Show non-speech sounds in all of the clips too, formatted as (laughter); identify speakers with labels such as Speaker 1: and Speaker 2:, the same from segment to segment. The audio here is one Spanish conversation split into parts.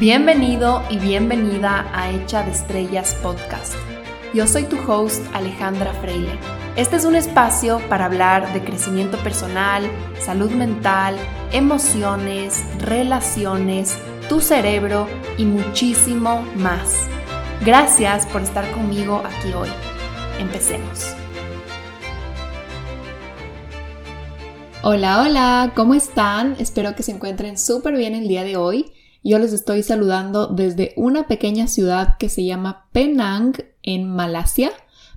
Speaker 1: Bienvenido y bienvenida a Hecha de Estrellas Podcast. Yo soy tu host Alejandra Freile. Este es un espacio para hablar de crecimiento personal, salud mental, emociones, relaciones, tu cerebro y muchísimo más. Gracias por estar conmigo aquí hoy. Empecemos. Hola, hola, ¿cómo están? Espero que se encuentren súper bien el día de hoy. Yo les estoy saludando desde una pequeña ciudad que se llama Penang en Malasia.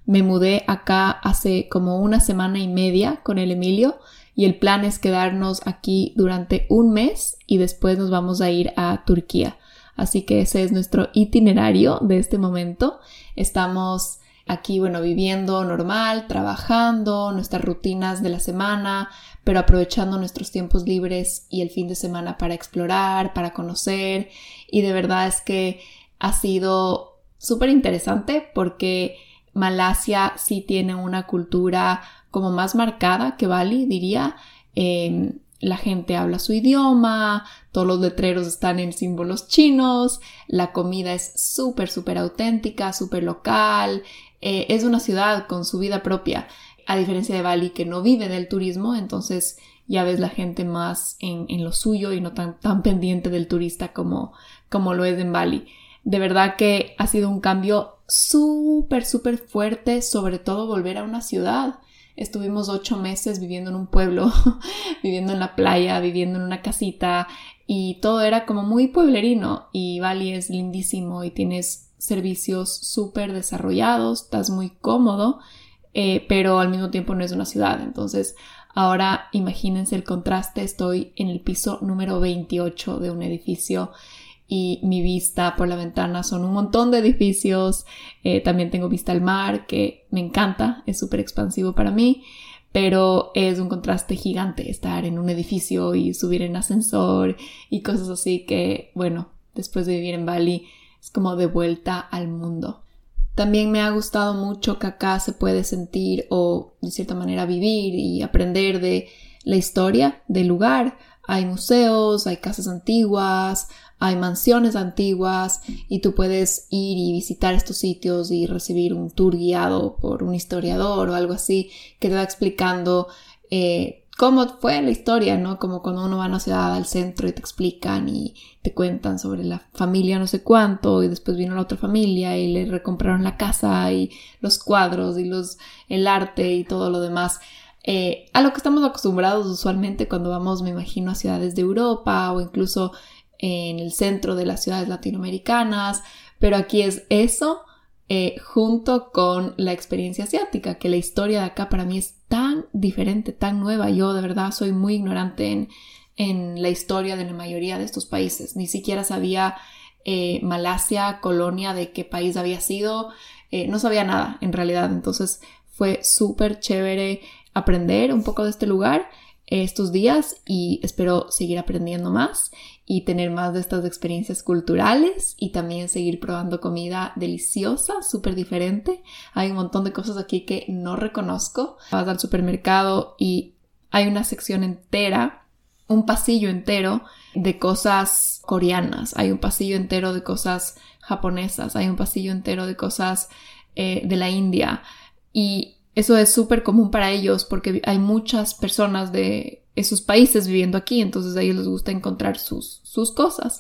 Speaker 1: Me mudé acá hace como una semana y media con el Emilio y el plan es quedarnos aquí durante un mes y después nos vamos a ir a Turquía. Así que ese es nuestro itinerario de este momento. Estamos aquí, bueno, viviendo normal, trabajando, nuestras rutinas de la semana, pero aprovechando nuestros tiempos libres y el fin de semana para explorar, para conocer. Y de verdad es que ha sido súper interesante porque Malasia sí tiene una cultura como más marcada que Bali, diría. Em, la gente habla su idioma, todos los letreros están en símbolos chinos, la comida es súper, súper auténtica, súper local, eh, es una ciudad con su vida propia, a diferencia de Bali que no vive del turismo, entonces ya ves la gente más en, lo suyo y no tan, tan pendiente del turista como, como lo es en Bali. De verdad que ha sido un cambio súper, súper fuerte, sobre todo volver a una ciudad. Estuvimos ocho meses viviendo en un pueblo, (laughs) viviendo en la playa, viviendo en una casita y todo era como muy pueblerino y Bali es lindísimo y tienes servicios súper desarrollados, estás muy cómodo, eh, pero al mismo tiempo no es una ciudad. Entonces, ahora imagínense el contraste, estoy en el piso número 28 de un edificio y mi vista por la ventana son un montón de edificios, eh, también tengo vista al mar que me encanta, es súper expansivo para mí, pero es un contraste gigante estar en un edificio y subir en ascensor y cosas así que, bueno, después de vivir en Bali, es como de vuelta al mundo. También me ha gustado mucho que acá se puede sentir o de cierta manera vivir y aprender de la historia del lugar. Hay museos, hay casas antiguas, hay mansiones antiguas y tú puedes ir y visitar estos sitios y recibir un tour guiado por un historiador o algo así que te va explicando eh, cómo fue la historia, ¿no? Como cuando uno va a una ciudad al centro y te explican y te cuentan sobre la familia no sé cuánto y después vino la otra familia y le recompraron la casa y los cuadros y los, el arte y todo lo demás. Eh, a lo que estamos acostumbrados usualmente cuando vamos, me imagino, a ciudades de Europa o incluso en el centro de las ciudades latinoamericanas, pero aquí es eso eh, junto con la experiencia asiática, que la historia de acá para mí es tan diferente, tan nueva. Yo de verdad soy muy ignorante en, en la historia de la mayoría de estos países. Ni siquiera sabía eh, Malasia, colonia, de qué país había sido. Eh, no sabía nada en realidad. Entonces fue súper chévere aprender un poco de este lugar estos días y espero seguir aprendiendo más y tener más de estas experiencias culturales y también seguir probando comida deliciosa, súper diferente. Hay un montón de cosas aquí que no reconozco. Vas al supermercado y hay una sección entera, un pasillo entero de cosas coreanas, hay un pasillo entero de cosas japonesas, hay un pasillo entero de cosas eh, de la India y eso es súper común para ellos porque hay muchas personas de esos países viviendo aquí, entonces a ellos les gusta encontrar sus, sus cosas.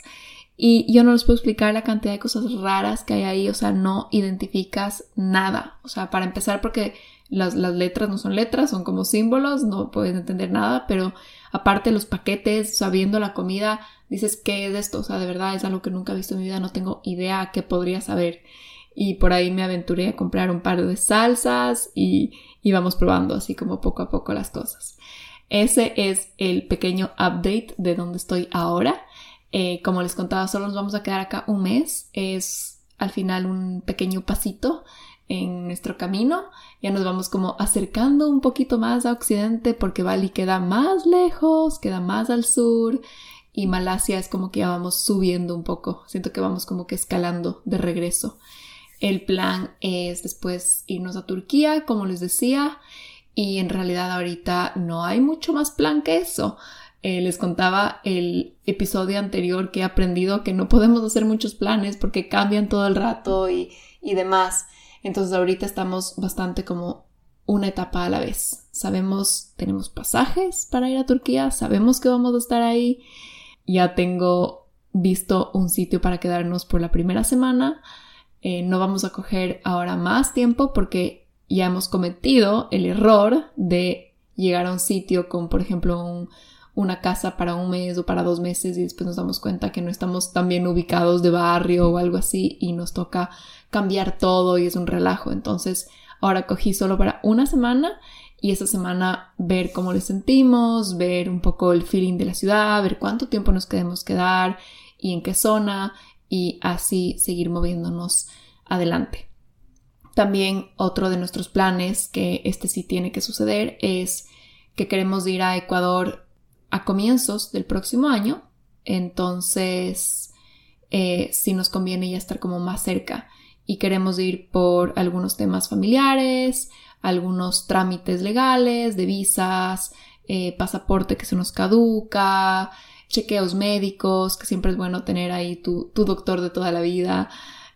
Speaker 1: Y yo no les puedo explicar la cantidad de cosas raras que hay ahí, o sea, no identificas nada. O sea, para empezar, porque las, las letras no son letras, son como símbolos, no puedes entender nada, pero aparte los paquetes, sabiendo la comida, dices, ¿qué es esto? O sea, de verdad es algo que nunca he visto en mi vida, no tengo idea qué podría saber. Y por ahí me aventuré a comprar un par de salsas y, vamos probando así como poco a poco las cosas. Ese es el pequeño update de donde estoy ahora. Eh, como les contaba, solo nos vamos a quedar acá un mes. Es al final un pequeño pasito en nuestro camino. Ya nos vamos como acercando un poquito más a Occidente porque Bali queda más lejos, queda más al sur y Malasia es como que ya vamos subiendo un poco. Siento que vamos como que escalando de regreso. El plan es después irnos a Turquía, como les decía, y en realidad ahorita no hay mucho más plan que eso. Eh, les contaba el episodio anterior que he aprendido que no podemos hacer muchos planes porque cambian todo el rato y, y demás. Entonces ahorita estamos bastante como una etapa a la vez. Sabemos, tenemos pasajes para ir a Turquía, sabemos que vamos a estar ahí. Ya tengo visto un sitio para quedarnos por la primera semana. Eh, no vamos a coger ahora más tiempo porque ya hemos cometido el error de llegar a un sitio con, por ejemplo, una casa para un mes o para dos meses y después nos damos cuenta que no estamos tan bien ubicados de barrio o algo así y nos toca cambiar todo y es un relajo. Entonces, ahora cogí solo para una semana y esa semana ver cómo le sentimos, ver un poco el feeling de la ciudad, ver cuánto tiempo nos queremos quedar y en qué zona y así seguir moviéndonos adelante. También otro de nuestros planes, que este sí tiene que suceder, es que queremos ir a Ecuador a comienzos del próximo año. Entonces, eh, sí nos conviene ya estar como más cerca y queremos ir por algunos temas familiares, algunos trámites legales, de visas, eh, pasaporte que se nos caduca, chequeos médicos, que siempre es bueno tener ahí tu, doctor de toda la vida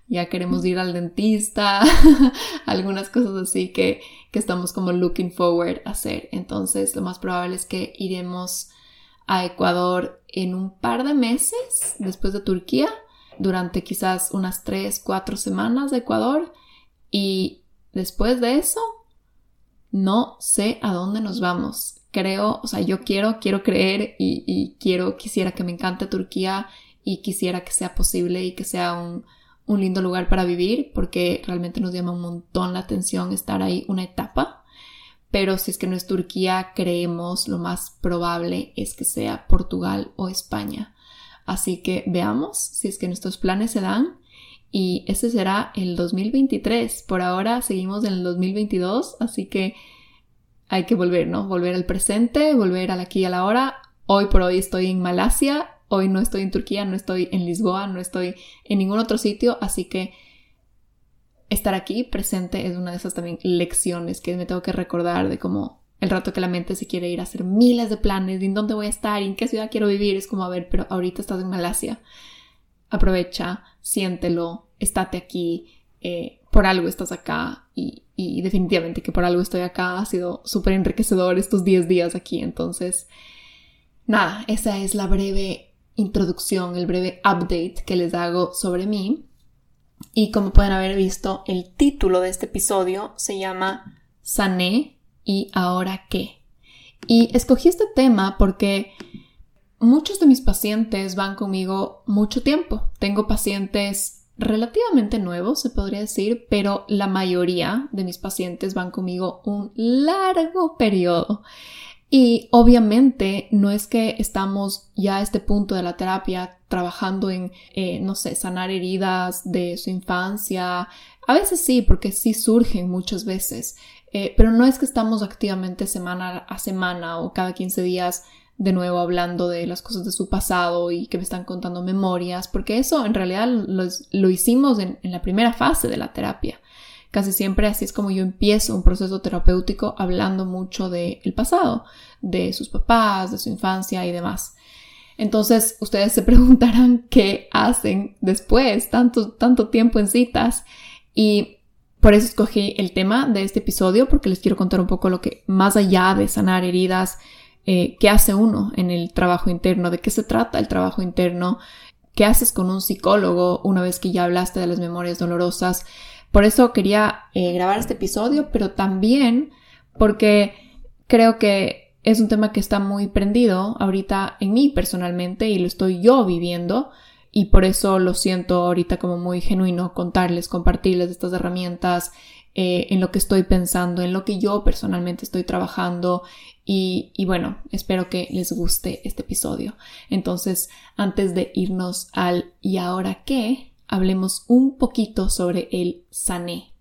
Speaker 1: ya queremos ir al dentista, (laughs) algunas cosas así que, que estamos como looking forward a hacer. Entonces, lo más probable es que iremos a Ecuador en un par de meses después de Turquía, durante quizás unas 3, 4 semanas de Ecuador y después de eso, no sé a dónde nos vamos. Creo, o sea, yo quiero, quiero creer y, y quiero, quisiera que me encante Turquía y quisiera que sea posible y que sea un, un lindo lugar para vivir porque realmente nos llama un montón la atención estar ahí una etapa. Pero si es que no es Turquía, creemos lo más probable es que sea Portugal o España. Así que veamos si es que nuestros planes se dan. Y ese será el 2023. Por ahora seguimos en el 2022, así que hay que volver, ¿no? Volver al presente, volver al aquí y a la hora. Hoy por hoy estoy en Malasia Hoy no estoy en Turquía, no estoy en Lisboa, no estoy en ningún otro sitio, así que estar aquí presente es una de esas también lecciones que me tengo que recordar de cómo el rato que la mente se quiere ir a hacer miles de planes, de en dónde voy a estar, en qué ciudad quiero vivir, es como, a ver, pero ahorita estás en Malasia, aprovecha, siéntelo, estate aquí, eh, por algo estás acá y, definitivamente que por algo estoy acá, ha sido súper enriquecedor estos 10 días aquí, entonces, nada, esa es la breve introducción, el breve update que les hago sobre mí. Y como pueden haber visto, el título de este episodio se llama Sané y ahora qué. Y escogí este tema porque muchos de mis pacientes van conmigo mucho tiempo. Tengo pacientes relativamente nuevos, se podría decir, pero la mayoría de mis pacientes van conmigo un largo periodo. Y obviamente no es que estamos ya a este punto de la terapia trabajando en, eh, no sé, sanar heridas de su infancia. A veces sí, porque sí surgen muchas veces, eh, pero no es que estamos activamente semana a semana o cada 15 días de nuevo hablando de las cosas de su pasado y que me están contando memorias, porque eso en realidad lo, hicimos en la primera fase de la terapia. Casi siempre así es como yo empiezo un proceso terapéutico hablando mucho del pasado, de sus papás, de su infancia y demás. Entonces ustedes se (laughs) preguntarán qué hacen después, tanto, tanto tiempo en citas. Y por eso escogí el tema de este episodio, porque les quiero contar un poco lo que, más allá de sanar heridas, eh, qué hace uno en el trabajo interno, de qué se trata el trabajo interno, qué haces con un psicólogo una vez que ya hablaste de las memorias dolorosas, por eso quería eh, grabar este episodio, pero también porque creo que es un tema que está muy prendido ahorita en mí personalmente y lo estoy yo viviendo y por eso lo siento ahorita como muy genuino contarles, compartirles estas herramientas eh, en lo que estoy pensando, en lo que yo personalmente estoy trabajando y, bueno, espero que les guste este episodio. Entonces, antes de irnos al ¿y ahora qué? hablemos un poquito sobre el sané.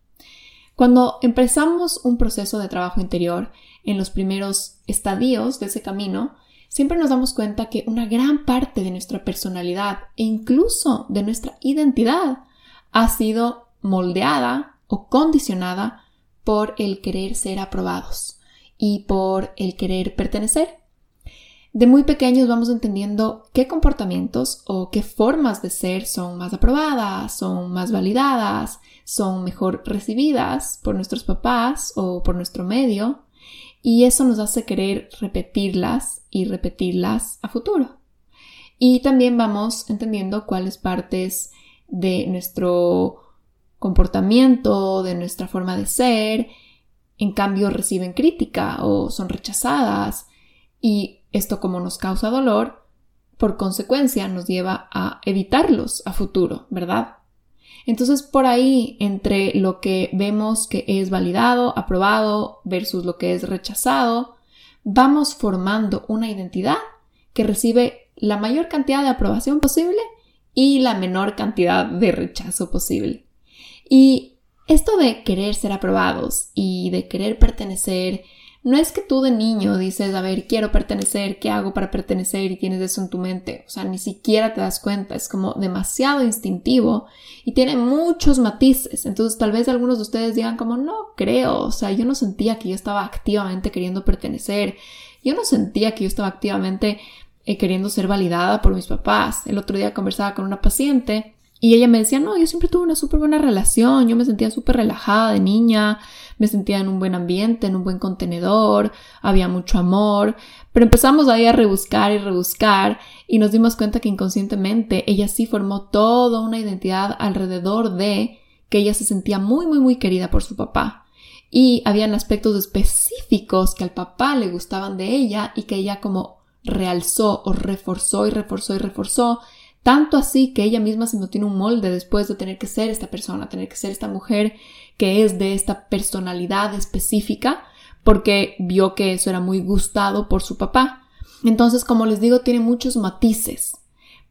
Speaker 1: Cuando empezamos un proceso de trabajo interior, en los primeros estadios de ese camino, siempre nos damos cuenta que una gran parte de nuestra personalidad e incluso de nuestra identidad ha sido moldeada o condicionada por el querer ser aprobados y por el querer pertenecer. de muy pequeños vamos entendiendo qué comportamientos o qué formas de ser son más aprobadas, son más validadas, son mejor recibidas por nuestros papás o por nuestro medio y eso nos hace querer repetirlas y repetirlas a futuro. Y también vamos entendiendo cuáles partes de nuestro comportamiento, de nuestra forma de ser, en cambio reciben crítica o son rechazadas y esto como nos causa dolor, por consecuencia nos lleva a evitarlos a futuro, ¿verdad? Entonces por ahí, entre lo que vemos que es validado, aprobado, versus lo que es rechazado, vamos formando una identidad que recibe la mayor cantidad de aprobación posible y la menor cantidad de rechazo posible. Y esto de querer ser aprobados y de querer pertenecer no es que tú de niño dices, a ver, quiero pertenecer, ¿qué hago para pertenecer? y tienes eso en tu mente. O sea, ni siquiera te das cuenta, es como demasiado instintivo y tiene muchos matices. Entonces tal vez algunos de ustedes digan como, no creo, o sea, yo no sentía que yo estaba activamente queriendo pertenecer, yo no sentía que yo estaba activamente eh, queriendo ser validada por mis papás. El otro día conversaba con una paciente y ella me decía, no, yo siempre tuve una súper buena relación, yo me sentía súper relajada de niña, me sentía en un buen ambiente, en un buen contenedor, había mucho amor, pero empezamos ahí a rebuscar y rebuscar y nos dimos cuenta que inconscientemente ella sí formó toda una identidad alrededor de que ella se sentía muy, muy, muy querida por su papá. Y habían aspectos específicos que al papá le gustaban de ella y que ella como realzó o reforzó y reforzó y reforzó tanto así que ella misma se tiene un molde después de tener que ser esta persona, tener que ser esta mujer que es de esta personalidad específica, porque vio que eso era muy gustado por su papá. Entonces, como les digo, tiene muchos matices.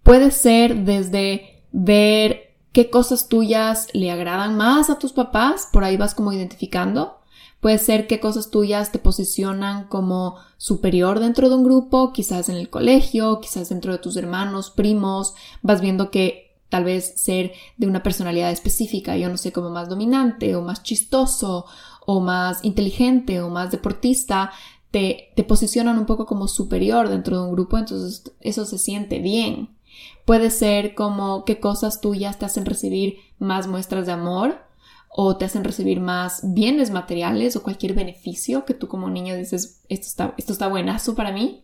Speaker 1: Puede ser desde ver qué cosas tuyas le agradan más a tus papás, por ahí vas como identificando, Puede ser que cosas tuyas te posicionan como superior dentro de un grupo, quizás en el colegio, quizás dentro de tus hermanos, primos, vas viendo que tal vez ser de una personalidad específica, yo no sé, como más dominante o más chistoso o más inteligente o más deportista, te, te posicionan un poco como superior dentro de un grupo, entonces eso se siente bien. Puede ser como que cosas tuyas te hacen recibir más muestras de amor o te hacen recibir más bienes materiales o cualquier beneficio que tú como niño dices, esto está, esto está buenazo para mí.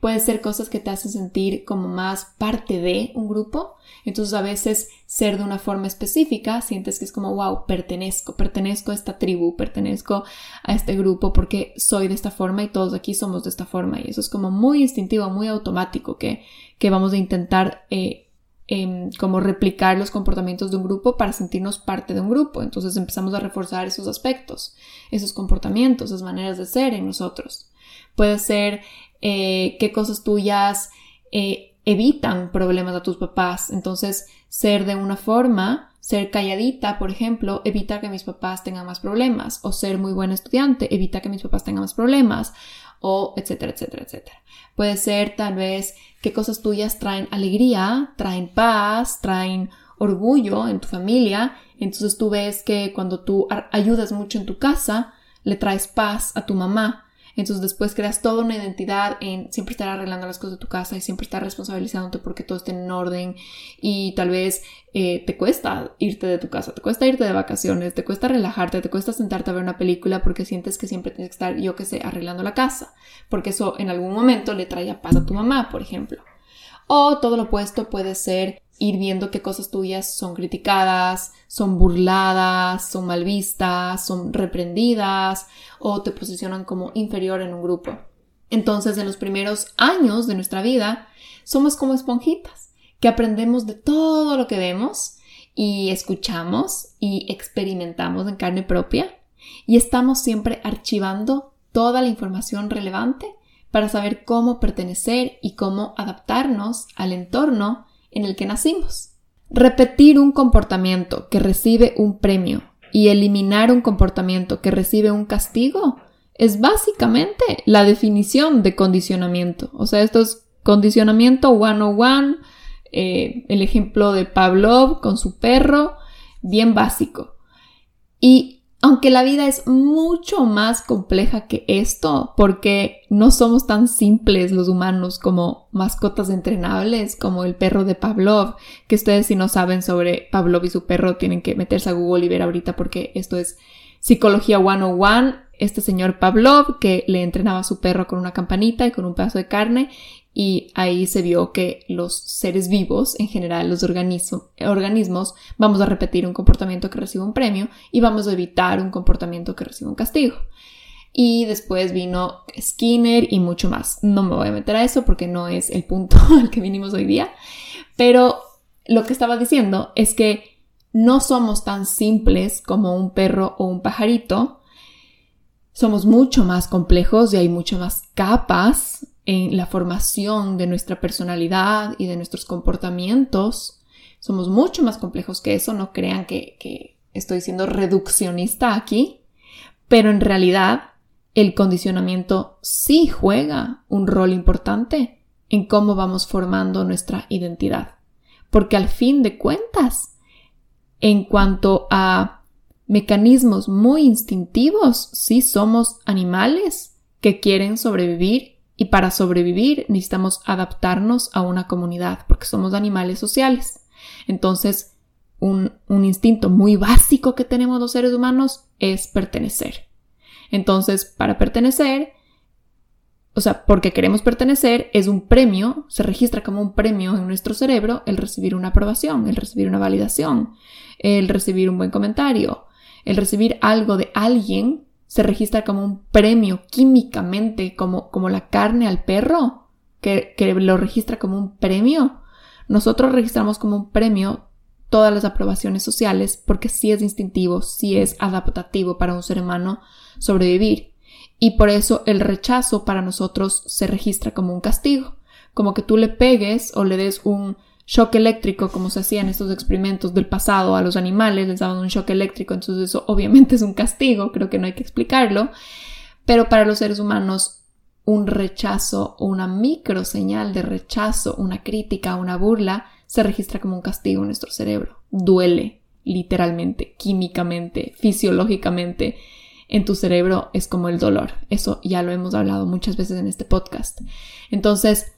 Speaker 1: Puede ser cosas que te hacen sentir como más parte de un grupo. Entonces a veces ser de una forma específica sientes que es como, wow, pertenezco, pertenezco a esta tribu, pertenezco a este grupo porque soy de esta forma y todos aquí somos de esta forma. Y eso es como muy instintivo, muy automático que, que vamos a intentar eh, Em, como replicar los comportamientos de un grupo para sentirnos parte de un grupo. Entonces empezamos a reforzar esos aspectos, esos comportamientos, esas maneras de ser en nosotros. Puede ser eh, qué cosas tuyas eh, evitan problemas a tus papás. Entonces, ser de una forma, ser calladita, por ejemplo, evita que mis papás tengan más problemas. O ser muy buen estudiante, evita que mis papás tengan más problemas o etcétera, etcétera, etcétera. Puede ser tal vez qué cosas tuyas traen alegría, traen paz, traen orgullo en tu familia. Entonces tú ves que cuando tú ayudas mucho en tu casa, le traes paz a tu mamá entonces después creas toda una identidad en siempre estar arreglando las cosas de tu casa y siempre estar responsabilizándote porque todo esté en orden y tal vez eh, te cuesta irte de tu casa, te cuesta irte de vacaciones, te cuesta relajarte, te cuesta sentarte a ver una película porque sientes que siempre tienes que estar, yo que sé, arreglando la casa, porque eso en algún momento le trae paz a tu mamá, por ejemplo. O todo lo opuesto puede ser ir viendo qué cosas tuyas son criticadas, son burladas, son mal vistas, son reprendidas o te posicionan como inferior en un grupo. Entonces, en los primeros años de nuestra vida, somos como esponjitas, que aprendemos de todo lo que vemos y escuchamos y experimentamos en carne propia y estamos siempre archivando toda la información relevante para saber cómo pertenecer y cómo adaptarnos al entorno en el que nacimos. Repetir un comportamiento que recibe un premio y eliminar un comportamiento que recibe un castigo es básicamente la definición de condicionamiento. O sea, esto es condicionamiento 101, eh, el ejemplo de Pavlov con su perro, bien básico. Y aunque la vida es mucho más compleja que esto, porque no somos tan simples los humanos como mascotas entrenables, como el perro de Pavlov, que ustedes si no saben sobre Pavlov y su perro tienen que meterse a Google y ver ahorita porque esto es psicología 101. Este señor Pavlov que le entrenaba a su perro con una campanita y con un pedazo de carne y ahí se vio que los seres vivos, en general los organismos, vamos a repetir un comportamiento que recibe un premio y vamos a evitar un comportamiento que recibe un castigo. Y después vino Skinner y mucho más. No me voy a meter a eso porque no es el punto (laughs) al que vinimos hoy día. Pero lo que estaba diciendo es que no somos tan simples como un perro o un pajarito. Somos mucho más complejos y hay muchas más capas en la formación de nuestra personalidad y de nuestros comportamientos. Somos mucho más complejos que eso, no crean que, estoy siendo reduccionista aquí, pero en realidad el condicionamiento sí juega un rol importante en cómo vamos formando nuestra identidad. Porque al fin de cuentas, en cuanto a mecanismos muy instintivos, sí somos animales que quieren sobrevivir y para sobrevivir necesitamos adaptarnos a una comunidad porque somos animales sociales. Entonces, un, instinto muy básico que tenemos los seres humanos es pertenecer. Entonces, para pertenecer, o sea, porque queremos pertenecer, es un premio, se registra como un premio en nuestro cerebro el recibir una aprobación, el recibir una validación, el recibir un buen comentario, el recibir algo de alguien se registra como un premio químicamente, como, como la carne al perro, que, que lo registra como un premio. Nosotros registramos como un premio todas las aprobaciones sociales porque sí es instintivo, sí es adaptativo para un ser humano sobrevivir. Y por eso el rechazo para nosotros se registra como un castigo, como que tú le pegues o le des un shock eléctrico, como se hacía en estos experimentos del pasado a los animales, les daban un shock eléctrico, entonces eso (laughs) obviamente es un castigo, creo que no hay que explicarlo, pero para los seres humanos un rechazo o una micro señal de rechazo, una crítica, una burla, se registra como un castigo en nuestro cerebro. Duele, literalmente, químicamente, fisiológicamente. En tu cerebro es como el dolor. Eso ya lo hemos hablado muchas veces en este podcast. Entonces,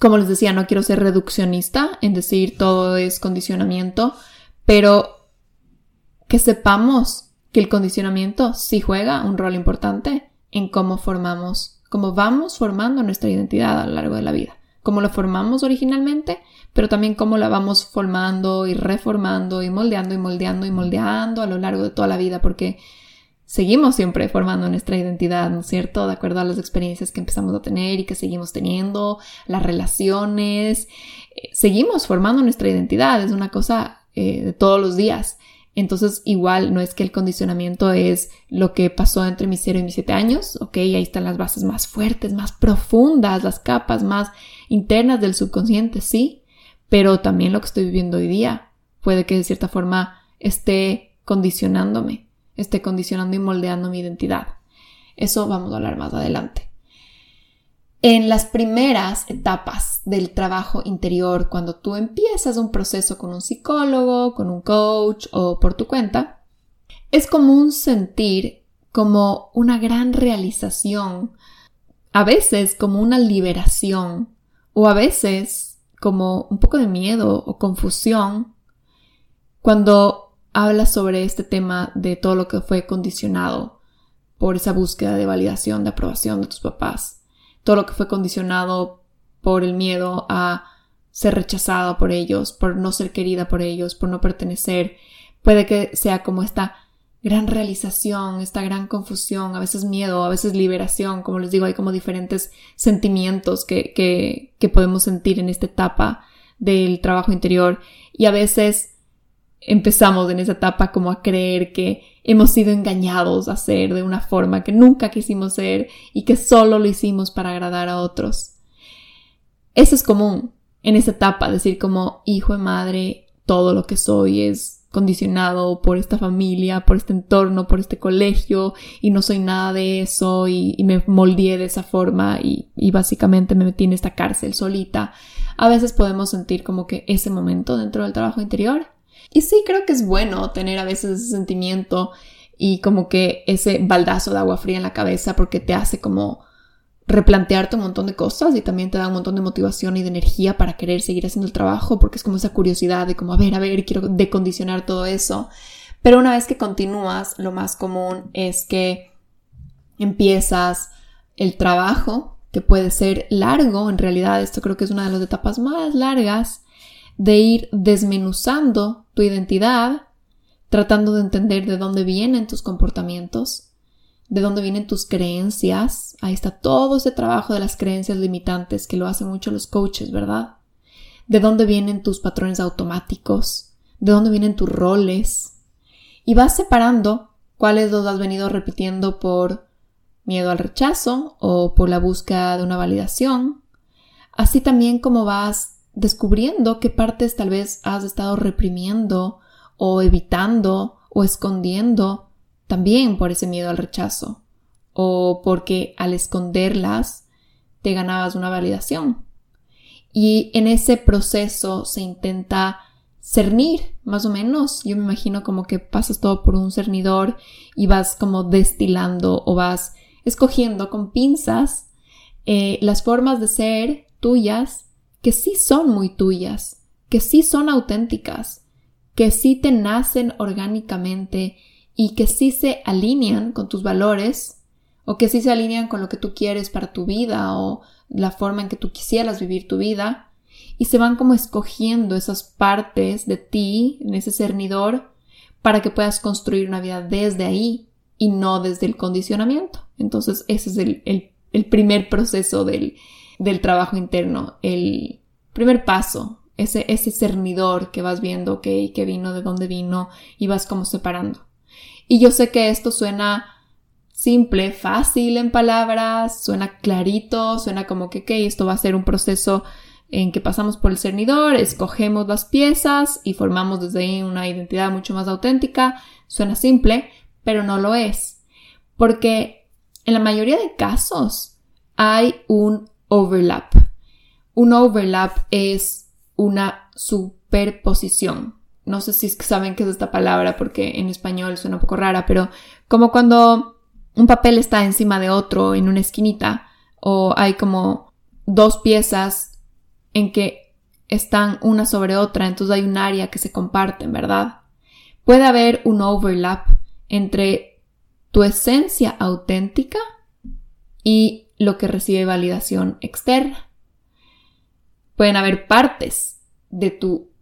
Speaker 1: como les decía, no quiero ser reduccionista en decir todo es condicionamiento, pero que sepamos que el condicionamiento sí juega un rol importante en cómo formamos, cómo vamos formando nuestra identidad a lo largo de la vida, cómo la formamos originalmente, pero también cómo la vamos formando y reformando y moldeando y moldeando y moldeando a lo largo de toda la vida, porque seguimos siempre formando nuestra identidad, ¿no es cierto? De acuerdo a las experiencias que empezamos a tener y que seguimos teniendo, las relaciones, eh, seguimos formando nuestra identidad, es una cosa eh, de todos los días. Entonces, igual no es que el condicionamiento es lo que pasó entre mis 0 y mis 7 años, ok, ahí están las bases más fuertes, más profundas, las capas más internas del subconsciente, sí, pero también lo que estoy viviendo hoy día puede que de cierta forma esté condicionándome esté condicionando y moldeando mi identidad. Eso vamos a hablar más adelante. En las primeras etapas del trabajo interior, cuando tú empiezas un proceso con un psicólogo, con un coach o por tu cuenta, es común sentir como una gran realización, a veces como una liberación o a veces como un poco de miedo o confusión cuando habla sobre este tema de todo lo que fue condicionado por esa búsqueda de validación, de aprobación de tus papás, todo lo que fue condicionado por el miedo a ser rechazado por ellos, por no ser querida por ellos, por no pertenecer. Puede que sea como esta gran realización, esta gran confusión, a veces miedo, a veces liberación, como les digo, hay como diferentes sentimientos que, que, que podemos sentir en esta etapa del trabajo interior y a veces empezamos en esa etapa como a creer que hemos sido engañados a ser de una forma que nunca quisimos ser y que solo lo hicimos para agradar a otros. Eso es común en esa etapa, decir como hijo de madre, todo lo que soy es condicionado por esta familia, por este entorno, por este colegio y no soy nada de eso y, me moldeé de esa forma y, y básicamente me metí en esta cárcel solita. A veces podemos sentir como que ese momento dentro del trabajo interior y sí, creo que es bueno tener a veces ese sentimiento y como que ese baldazo de agua fría en la cabeza porque te hace como replantearte un montón de cosas y también te da un montón de motivación y de energía para querer seguir haciendo el trabajo porque es como esa curiosidad de como a ver, a ver, quiero decondicionar todo eso. Pero una vez que continúas, lo más común es que empiezas el trabajo, que puede ser largo, en realidad esto creo que es una de las etapas más largas, de ir desmenuzando tu identidad, tratando de entender de dónde vienen tus comportamientos, de dónde vienen tus creencias. Ahí está todo ese trabajo de las creencias limitantes que lo hacen mucho los coaches, ¿verdad? De dónde vienen tus patrones automáticos, de dónde vienen tus roles. Y vas separando cuáles los has venido repitiendo por miedo al rechazo o por la búsqueda de una validación. Así también como vas descubriendo qué partes tal vez has estado reprimiendo o evitando o escondiendo también por ese miedo al rechazo o porque al esconderlas te ganabas una validación. Y en ese proceso se intenta cernir, más o menos. Yo me imagino como que pasas todo por un cernidor y vas como destilando o vas escogiendo con pinzas eh, las formas de ser tuyas que sí son muy tuyas, que sí son auténticas, que sí te nacen orgánicamente y que sí se alinean con tus valores o que sí se alinean con lo que tú quieres para tu vida o la forma en que tú quisieras vivir tu vida y se van como escogiendo esas partes de ti en ese cernidor para que puedas construir una vida desde ahí y no desde el condicionamiento. Entonces ese es el, primer proceso del, del, trabajo interno, el primer paso, ese, ese cernidor que vas viendo, ok, que vino, de dónde vino y vas como separando. Y yo sé que esto suena simple, fácil en palabras, suena clarito, suena como que, esto va a ser un proceso en que pasamos por el cernidor, escogemos las piezas y formamos desde ahí una identidad mucho más auténtica. Suena simple, pero no lo es. Porque en la mayoría de casos hay un overlap. Un overlap es una superposición no sé si saben qué es esta palabra porque en español suena un poco rara, pero como cuando un papel está encima de otro en una esquinita o hay como dos piezas en que están una sobre otra, entonces hay un área que se comparten, ¿verdad? Puede haber un overlap entre tu esencia auténtica y lo que recibe validación externa. Pueden haber partes de tu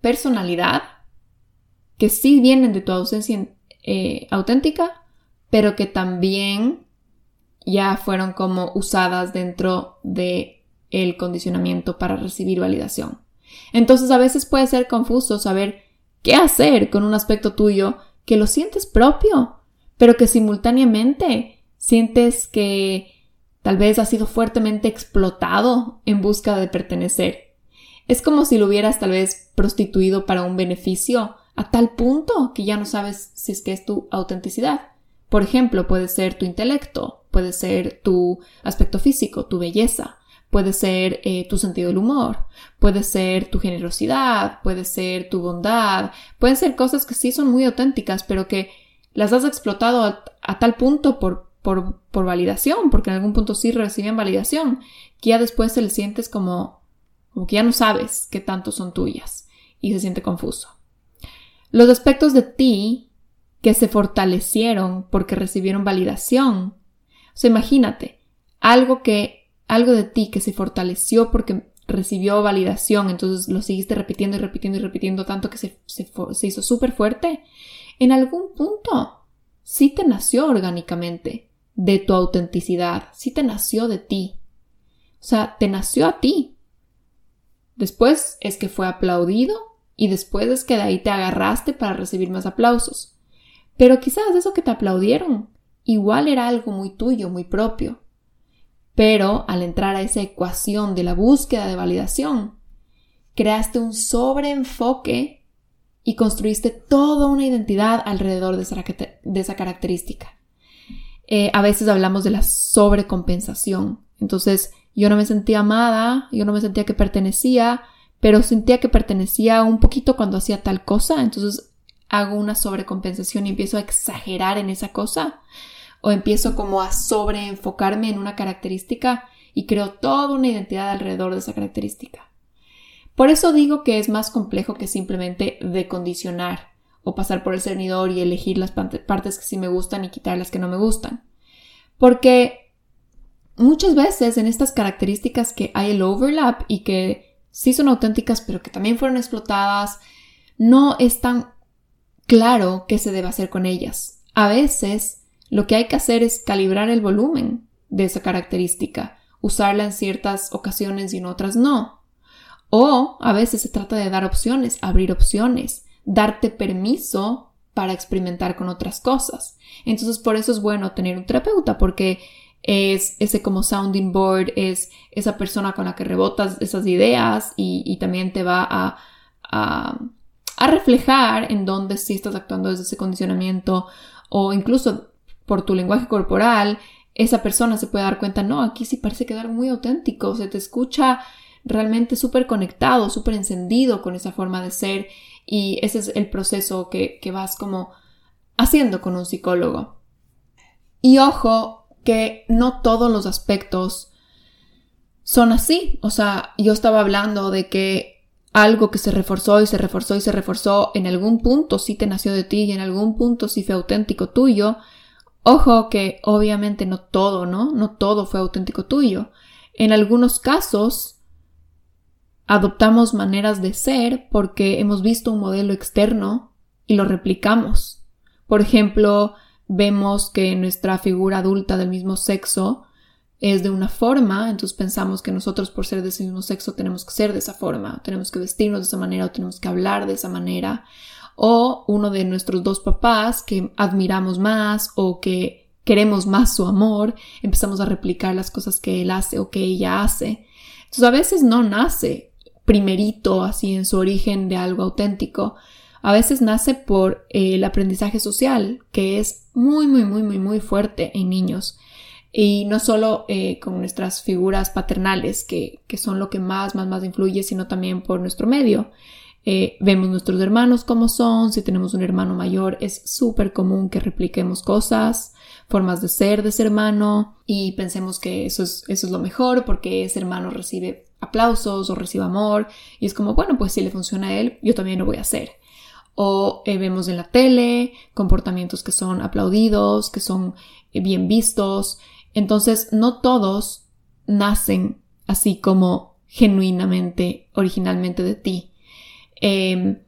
Speaker 1: personalidad que sí vienen de tu ausencia eh, auténtica, pero que también ya fueron como usadas dentro de el condicionamiento para recibir validación. Entonces a veces puede ser confuso saber qué hacer con un aspecto tuyo que lo sientes propio, pero que simultáneamente sientes que tal vez ha sido fuertemente explotado en busca de pertenecer. Es como si lo hubieras tal vez prostituido para un beneficio a tal punto que ya no sabes si es que es tu autenticidad. Por ejemplo, puede ser tu intelecto, puede ser tu aspecto físico, tu belleza, puede ser eh, tu sentido del humor, puede ser tu generosidad, puede ser tu bondad, pueden ser cosas que sí son muy auténticas, pero que las has explotado a, tal punto por, por, por, validación, porque en algún punto sí reciben validación, que ya después se le sientes como como que ya no sabes qué tanto son tuyas y se siente confuso. Los aspectos de ti que se fortalecieron porque recibieron validación. O sea, imagínate, algo que, algo de ti que se fortaleció porque recibió validación, entonces lo seguiste repitiendo y repitiendo y repitiendo tanto que se, se hizo súper fuerte, en algún punto sí te nació orgánicamente de tu autenticidad, sí te nació de ti. O sea, te nació a ti, Después es que fue aplaudido y después es que de ahí te agarraste para recibir más aplausos. Pero quizás eso que te aplaudieron igual era algo muy tuyo, muy propio. Pero al entrar a esa ecuación de la búsqueda de validación, creaste un sobreenfoque y construiste toda una identidad alrededor de esa, característica. Eh, a veces hablamos de la sobrecompensación. Entonces, yo no me sentía amada, yo no me sentía que pertenecía, pero sentía que pertenecía un poquito cuando hacía tal cosa, entonces hago una sobrecompensación y empiezo a exagerar en esa cosa, o empiezo como a sobreenfocarme en una característica y creo toda una identidad alrededor de esa característica. Por eso digo que es más complejo que simplemente decondicionar o pasar por el cernidor y elegir las partes que sí me gustan y quitar las que no me gustan. Porque muchas veces en estas características que hay el overlap y que sí son auténticas pero que también fueron explotadas, no es tan claro qué se debe hacer con ellas. A veces lo que hay que hacer es calibrar el volumen de esa característica, usarla en ciertas ocasiones y en otras no. O a veces se trata de dar opciones, abrir opciones, darte permiso para experimentar con otras cosas. Entonces por eso es bueno tener un terapeuta porque es ese como sounding board, es esa persona con la que rebotas esas ideas y, también te va a, a, a, reflejar en dónde sí estás actuando desde ese condicionamiento o incluso por tu lenguaje corporal, esa persona se puede dar cuenta, no, aquí sí parece quedar muy auténtico, se te escucha realmente súper conectado, súper encendido con esa forma de ser y ese es el proceso que, que vas como haciendo con un psicólogo. Y ojo que no todos los aspectos son así. O sea, yo estaba hablando de que algo que se reforzó y se reforzó y se reforzó en algún punto sí te nació de ti y en algún punto sí fue auténtico tuyo, Ojo que obviamente no todo, ¿no? No todo fue auténtico tuyo. En algunos casos adoptamos maneras de ser porque hemos visto un modelo externo y lo replicamos. Por ejemplo, vemos que nuestra figura adulta del mismo sexo es de una forma, entonces pensamos que nosotros por ser de ese mismo sexo tenemos que ser de esa forma, tenemos que vestirnos de esa manera o tenemos que hablar de esa manera o uno de nuestros dos papás que admiramos más o que queremos más su amor, empezamos a replicar las cosas que él hace o que ella hace. Entonces a veces no nace primerito así en su origen de algo auténtico. A veces nace por el aprendizaje social, que es muy, muy, muy, muy, muy fuerte en niños. Y no solo eh, con nuestras figuras paternales, que, que son lo que más, más, más influye, sino también por nuestro medio. Eh, vemos nuestros hermanos como son, si tenemos un hermano mayor es súper común que repliquemos cosas, formas de ser de ese hermano y pensemos que eso es, eso es lo mejor porque ese hermano recibe aplausos o recibe amor y es como, bueno, pues si le funciona a él, yo también lo voy a hacer. O eh, vemos en la tele comportamientos que son aplaudidos, que son eh, bien vistos. Entonces, no todos nacen así como genuinamente, originalmente de ti. Em,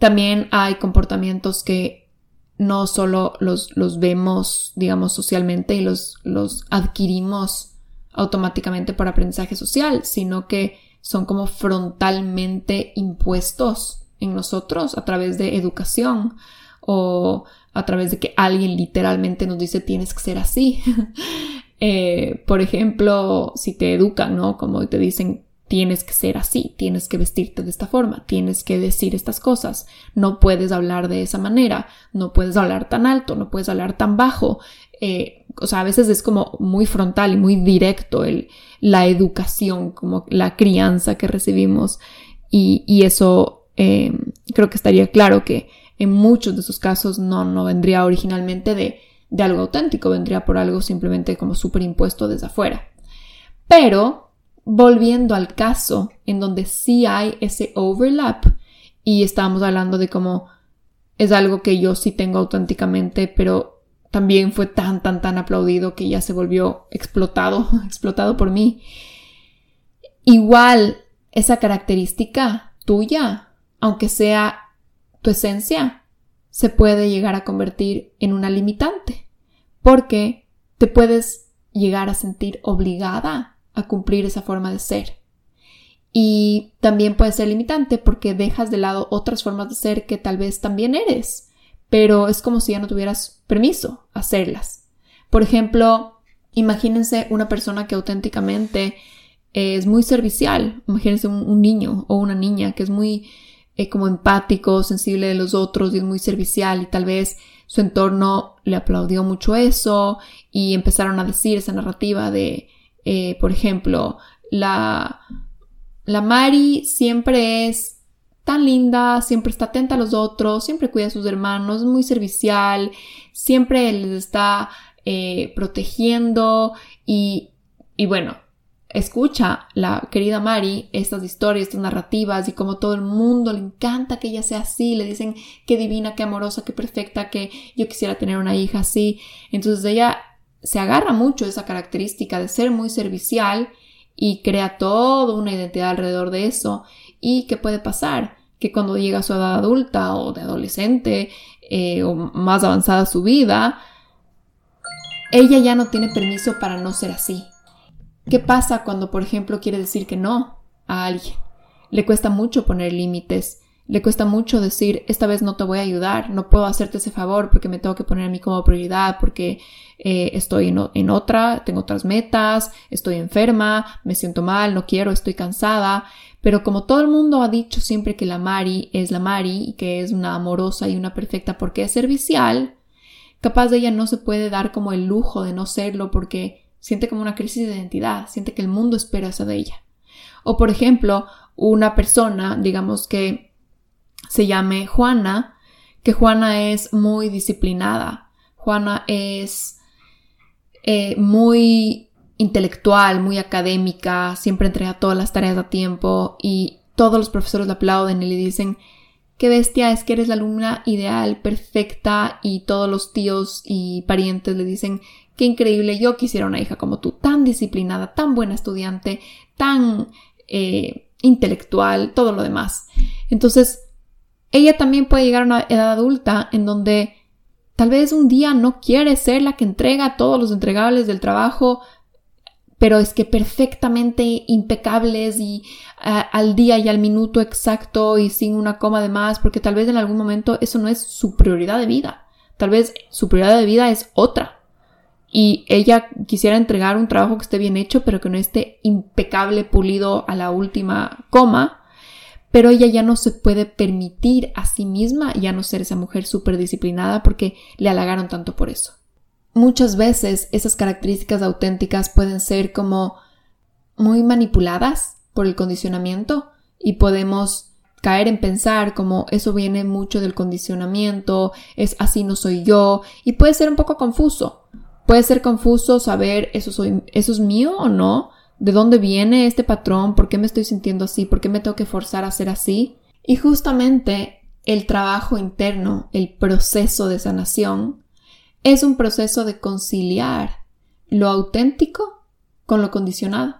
Speaker 1: también hay comportamientos que no solo los, los vemos, digamos, socialmente y los, los adquirimos automáticamente por aprendizaje social, sino que son como frontalmente impuestos en nosotros a través de educación o a través de que alguien literalmente nos dice tienes que ser así. (laughs) Eh, por ejemplo, si te educan, ¿no? Como te dicen tienes que ser así, tienes que vestirte de esta forma, tienes que decir estas cosas, no puedes hablar de esa manera, no puedes hablar tan alto, no puedes hablar tan bajo. Eh, o sea, a veces es como muy frontal y muy directo el, la educación, como la crianza que recibimos y, eso eh, creo que estaría claro que en muchos de esos casos no, no vendría originalmente de, de algo auténtico, vendría por algo simplemente como superimpuesto desde afuera. Pero volviendo al caso en donde sí hay ese overlap y estábamos hablando de cómo es algo que yo sí tengo auténticamente, pero también fue tan, tan, tan aplaudido que ya se volvió explotado, (laughs) explotado por mí. Igual, esa característica tuya, aunque sea tu esencia, se puede llegar a convertir en una limitante, porque te puedes llegar a sentir obligada a cumplir esa forma de ser. Y también puede ser limitante porque dejas de lado otras formas de ser que tal vez también eres, pero es como si ya no tuvieras permiso hacerlas. Por ejemplo, imagínense una persona que auténticamente es muy servicial, imagínense un, niño o una niña que es muy eh, como empático, sensible de los otros y es muy servicial y tal vez su entorno le aplaudió mucho eso y empezaron a decir esa narrativa de eh, por ejemplo, la, la Mari siempre es tan linda, siempre está atenta a los otros, siempre cuida a sus hermanos, muy servicial, siempre les está eh, protegiendo y, y bueno, escucha la querida Mari estas historias, estas narrativas y como todo el mundo le encanta que ella sea así, le dicen qué divina, qué amorosa, qué perfecta, que yo quisiera tener una hija así. Entonces ella se agarra mucho esa característica de ser muy servicial y crea toda una identidad alrededor de eso. ¿Y qué puede pasar? Que cuando llega a su edad adulta o de adolescente eh, o más avanzada su vida, ella ya no tiene permiso para no ser así ¿Qué pasa cuando, por ejemplo, quiere decir que no a alguien? Le cuesta mucho poner límites, le cuesta mucho decir, esta vez no te voy a ayudar, no puedo hacerte ese favor porque me tengo que poner a mí como prioridad, porque eh, estoy en, en, otra, tengo otras metas, estoy enferma, me siento mal, no quiero, estoy cansada. Pero como todo el mundo ha dicho siempre que la Mari es la Mari y que es una amorosa y una perfecta porque es servicial, capaz de ella no se puede dar como el lujo de no serlo porque siente como una crisis de identidad, siente que el mundo espera eso de ella. O por ejemplo, una persona, digamos que se llame Juana, que Juana es muy disciplinada, Juana es eh, muy intelectual, muy académica, siempre entrega todas las tareas a tiempo y todos los profesores le aplauden y le dicen, qué bestia es que eres la alumna ideal, perfecta y todos los tíos y parientes le dicen Qué increíble, yo quisiera una hija como tú, tan disciplinada, tan buena estudiante, tan eh, intelectual, todo lo demás. Entonces, ella también puede llegar a una edad adulta en donde tal vez un día no quiere ser la que entrega todos los entregables del trabajo, pero es que perfectamente impecables y al día y al minuto exacto y sin una coma de más, porque tal vez en algún momento eso no es su prioridad de vida. Tal vez su prioridad de vida es otra y ella quisiera entregar un trabajo que esté bien hecho, pero que no esté impecable, pulido a la última coma, pero ella ya no se puede permitir a sí misma ya no ser esa mujer súper disciplinada porque le halagaron tanto por eso. Muchas veces esas características auténticas pueden ser como muy manipuladas por el condicionamiento y podemos caer en pensar como eso viene mucho del condicionamiento, es así no soy yo y puede ser un poco confuso Puede ser confuso saber eso, soy, eso es mío o no, de dónde viene este patrón, por qué me estoy sintiendo así, por qué me tengo que forzar a ser así. Y justamente el trabajo interno, el proceso de sanación, es un proceso de conciliar lo auténtico con lo condicionado.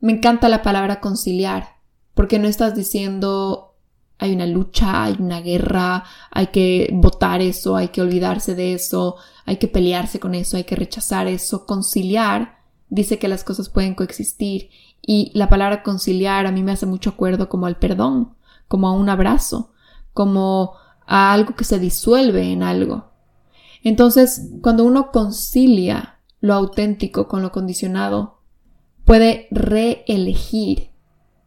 Speaker 1: Me encanta la palabra conciliar, porque no estás diciendo hay una lucha, hay una guerra, hay que votar eso, hay que olvidarse de eso, hay que pelearse con eso, hay que rechazar eso. Conciliar dice que las cosas pueden coexistir y la palabra conciliar a mí me hace mucho acuerdo como al perdón, como a un abrazo, como a algo que se disuelve en algo. Entonces, cuando uno concilia lo auténtico con lo condicionado, puede reelegir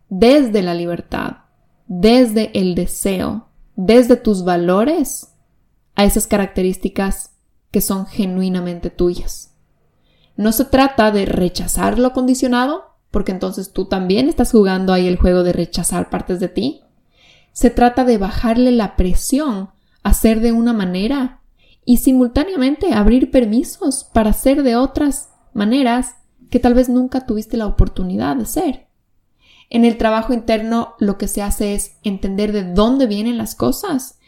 Speaker 1: desde la libertad desde el deseo, desde tus valores, a esas características que son genuinamente tuyas. No se trata de rechazar lo condicionado, porque entonces tú también estás jugando ahí el juego de rechazar partes de ti. Se trata de bajarle la presión a ser de una manera y simultáneamente abrir permisos para ser de otras maneras que tal vez nunca tuviste la oportunidad de ser. En el trabajo interno lo que se hace es entender de dónde vienen las cosas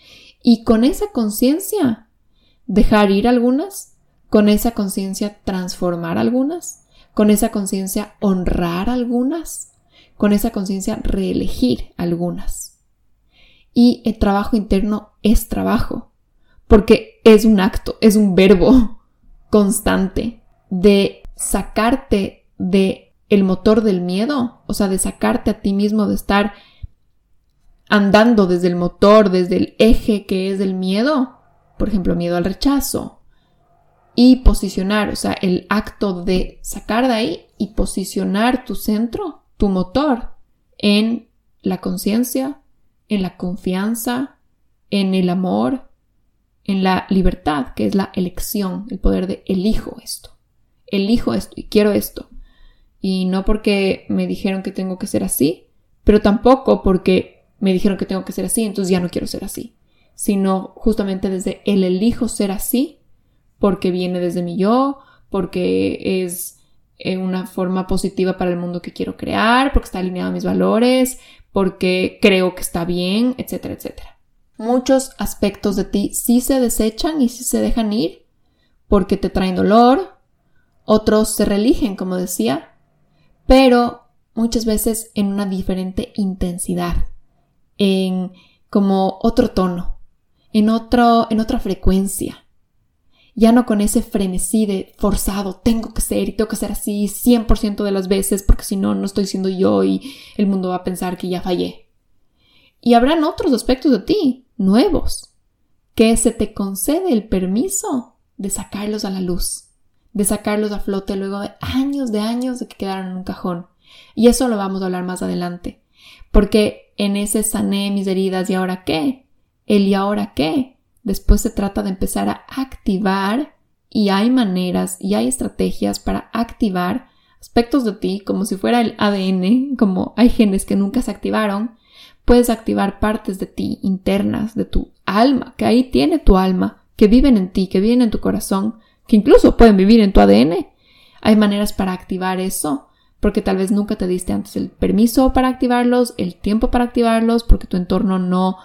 Speaker 1: y con esa conciencia dejar ir algunas, con esa conciencia transformar algunas, con esa conciencia honrar algunas, con esa conciencia reelegir algunas. Y el trabajo interno es trabajo, porque es un acto, es un verbo constante de sacarte de el motor del miedo, o sea, de sacarte a ti mismo, de estar andando desde el motor, desde el eje que es el miedo, por ejemplo, miedo al rechazo, y posicionar, o sea, el acto de sacar de ahí y posicionar tu centro, tu motor, en la conciencia, en la confianza, en el amor, en la libertad, que es la elección, el poder de elijo esto, elijo esto y quiero esto y no porque me dijeron que tengo que ser así, pero tampoco porque me dijeron que tengo que ser así, entonces ya no quiero ser así. Sino justamente desde el elijo ser así, porque viene desde mi yo, porque es eh, una forma positiva para el mundo que quiero crear, porque está alineado a mis valores, porque creo que está bien, etcétera, etcétera. Muchos aspectos de ti sí se desechan y sí se dejan ir porque te traen dolor, otros se religen, como decía, pero muchas veces en una diferente intensidad, en como otro tono, en, otro, en otra frecuencia. Ya no con ese frenesí de forzado, tengo que ser y tengo que ser así 100% de las veces porque si no, no estoy siendo yo y el mundo va a pensar que ya fallé. Y habrán otros aspectos de ti, nuevos, que se te concede el permiso de sacarlos a la luz, de sacarlos a flote luego de años de años de que quedaron en un cajón. Y eso lo vamos a hablar más adelante, porque en ese sané mis heridas y ahora qué, el y ahora qué, Después se trata de empezar a activar y hay maneras y hay estrategias para activar aspectos de ti como si fuera el ADN, como hay genes que nunca se activaron, puedes activar partes de ti internas, de tu alma, que ahí tiene tu alma, que viven en ti, que viven en tu corazón, que incluso pueden vivir en tu ADN. Hay maneras para activar eso, porque tal vez nunca te diste antes el permiso para activarlos, el tiempo para activarlos, porque tu entorno no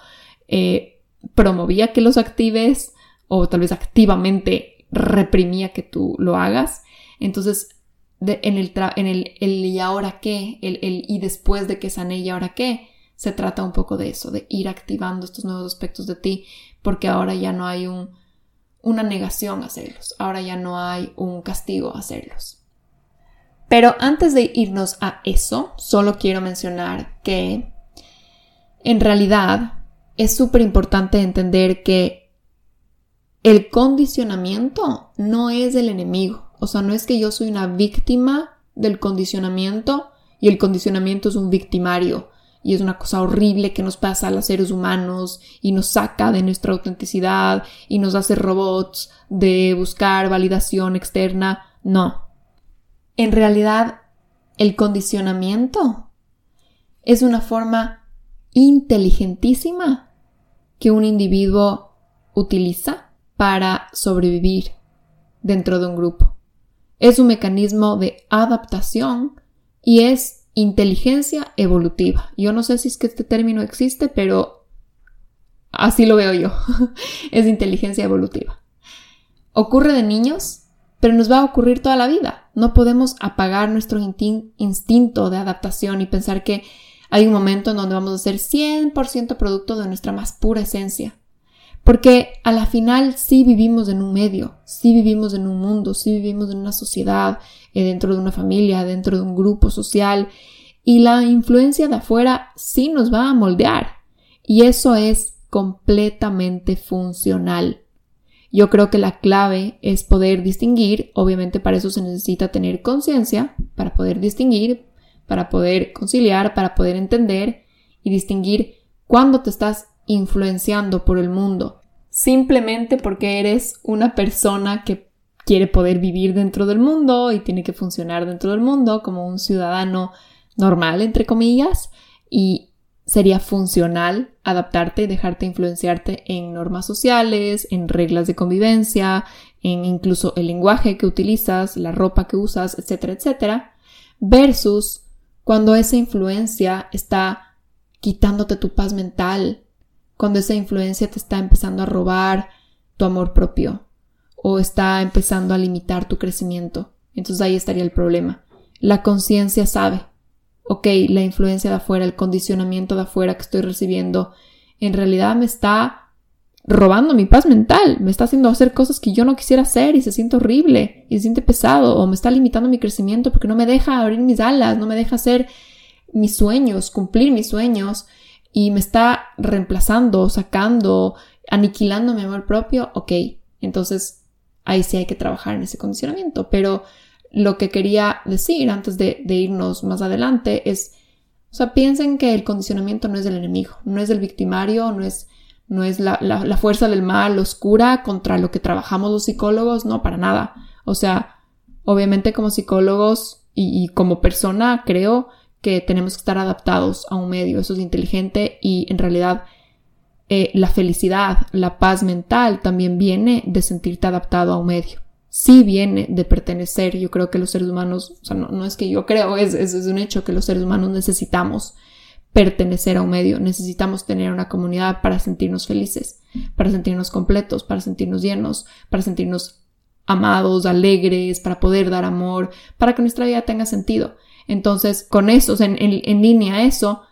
Speaker 1: eh, promovía que los actives o tal vez activamente reprimía que tú lo hagas. Entonces, en, el, en el, y ahora qué, el, el y después de que sané y ahora qué, se trata un poco de eso, de ir activando estos nuevos aspectos de ti, porque ahora ya no hay un, una negación a hacerlos, ahora ya no hay un castigo a hacerlos. Pero antes de irnos a eso, solo quiero mencionar que en realidad es súper importante entender que el condicionamiento no es el enemigo. O sea, no es que yo soy una víctima del condicionamiento y el condicionamiento es un victimario y es una cosa horrible que nos pasa a los seres humanos y nos saca de nuestra autenticidad y nos hace robots de buscar validación externa. No. En realidad, el condicionamiento es una forma inteligentísima que un individuo utiliza para sobrevivir dentro de un grupo. Es un mecanismo de adaptación y es inteligencia evolutiva. Yo no sé si es que este término existe, pero así lo veo yo. (laughs) es inteligencia evolutiva. Ocurre de niños, pero nos va a ocurrir toda la vida. No podemos apagar nuestro instinto de adaptación y pensar que hay un momento en donde vamos a ser 100% producto de nuestra más pura esencia. Porque a la final sí vivimos en un medio, sí vivimos en un mundo, sí vivimos en una sociedad, dentro de una familia, dentro de un grupo social, y la influencia de afuera sí nos va a moldear. Y eso es completamente funcional. Yo creo que la clave es poder distinguir, obviamente para eso se necesita tener conciencia, para poder distinguir, para poder conciliar, para poder entender y distinguir cuándo te estás influenciando por el mundo, simplemente porque eres una persona que quiere poder vivir dentro del mundo y tiene que funcionar dentro del mundo como un ciudadano normal, entre comillas, y sería funcional adaptarte y dejarte influenciarte en normas sociales, en reglas de convivencia, en incluso el lenguaje que utilizas, la ropa que usas, etcétera, etcétera, versus cuando esa influencia está quitándote tu paz mental, cuando esa influencia te está empezando a robar tu amor propio o está empezando a limitar tu crecimiento. Entonces ahí estaría el problema. La conciencia sabe, ok, la influencia de afuera, el condicionamiento de afuera que estoy recibiendo, en realidad me está robando mi paz mental, me está haciendo hacer cosas que yo no quisiera hacer y se siente horrible y se siente pesado o me está limitando mi crecimiento porque no me deja abrir mis alas, no me deja hacer mis sueños, cumplir mis sueños y me está reemplazando, sacando, aniquilando mi amor propio, ok, entonces ahí sí hay que trabajar en ese condicionamiento, pero lo que quería decir antes de, irnos más adelante es, o sea, piensen que el condicionamiento no es del enemigo, no es del victimario, no es no es la, fuerza del mal oscura contra lo que trabajamos los psicólogos, no, para nada. O sea, obviamente como psicólogos y, como persona creo que tenemos que estar adaptados a un medio, eso es inteligente y en realidad eh, la felicidad, la paz mental también viene de sentirte adaptado a un medio. Sí viene de pertenecer. Yo creo que los seres humanos, o sea, no, es que yo creo, es, es, un hecho que los seres humanos necesitamos pertenecer a un medio, necesitamos tener una comunidad para sentirnos felices, para sentirnos completos, para sentirnos llenos, para sentirnos amados, alegres, para poder dar amor, para que nuestra vida tenga sentido. Entonces, con eso, en, en, línea a eso,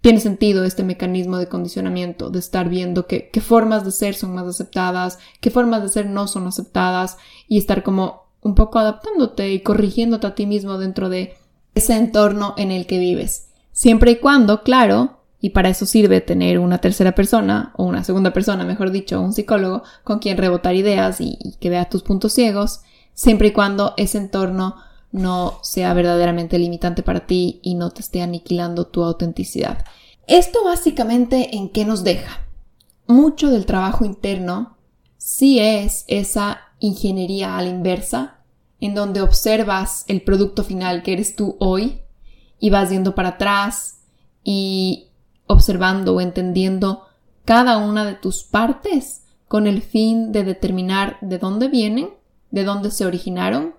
Speaker 1: tiene sentido este mecanismo de condicionamiento, de estar viendo qué formas de ser son más aceptadas, qué formas de ser no son aceptadas y estar como un poco adaptándote y corrigiéndote a ti mismo dentro de ese entorno en el que vives. Siempre y cuando, claro, y para eso sirve tener una tercera persona, o una segunda persona, mejor dicho, un psicólogo con quien rebotar ideas y, que vea tus puntos ciegos, siempre y cuando ese entorno no sea verdaderamente limitante para ti y no te esté aniquilando tu autenticidad. Esto básicamente en qué nos deja. Mucho del trabajo interno sí es esa ingeniería a la inversa, en donde observas el producto final que eres tú hoy y vas yendo para atrás y observando o entendiendo cada una de tus partes con el fin de determinar de dónde vienen, de dónde se originaron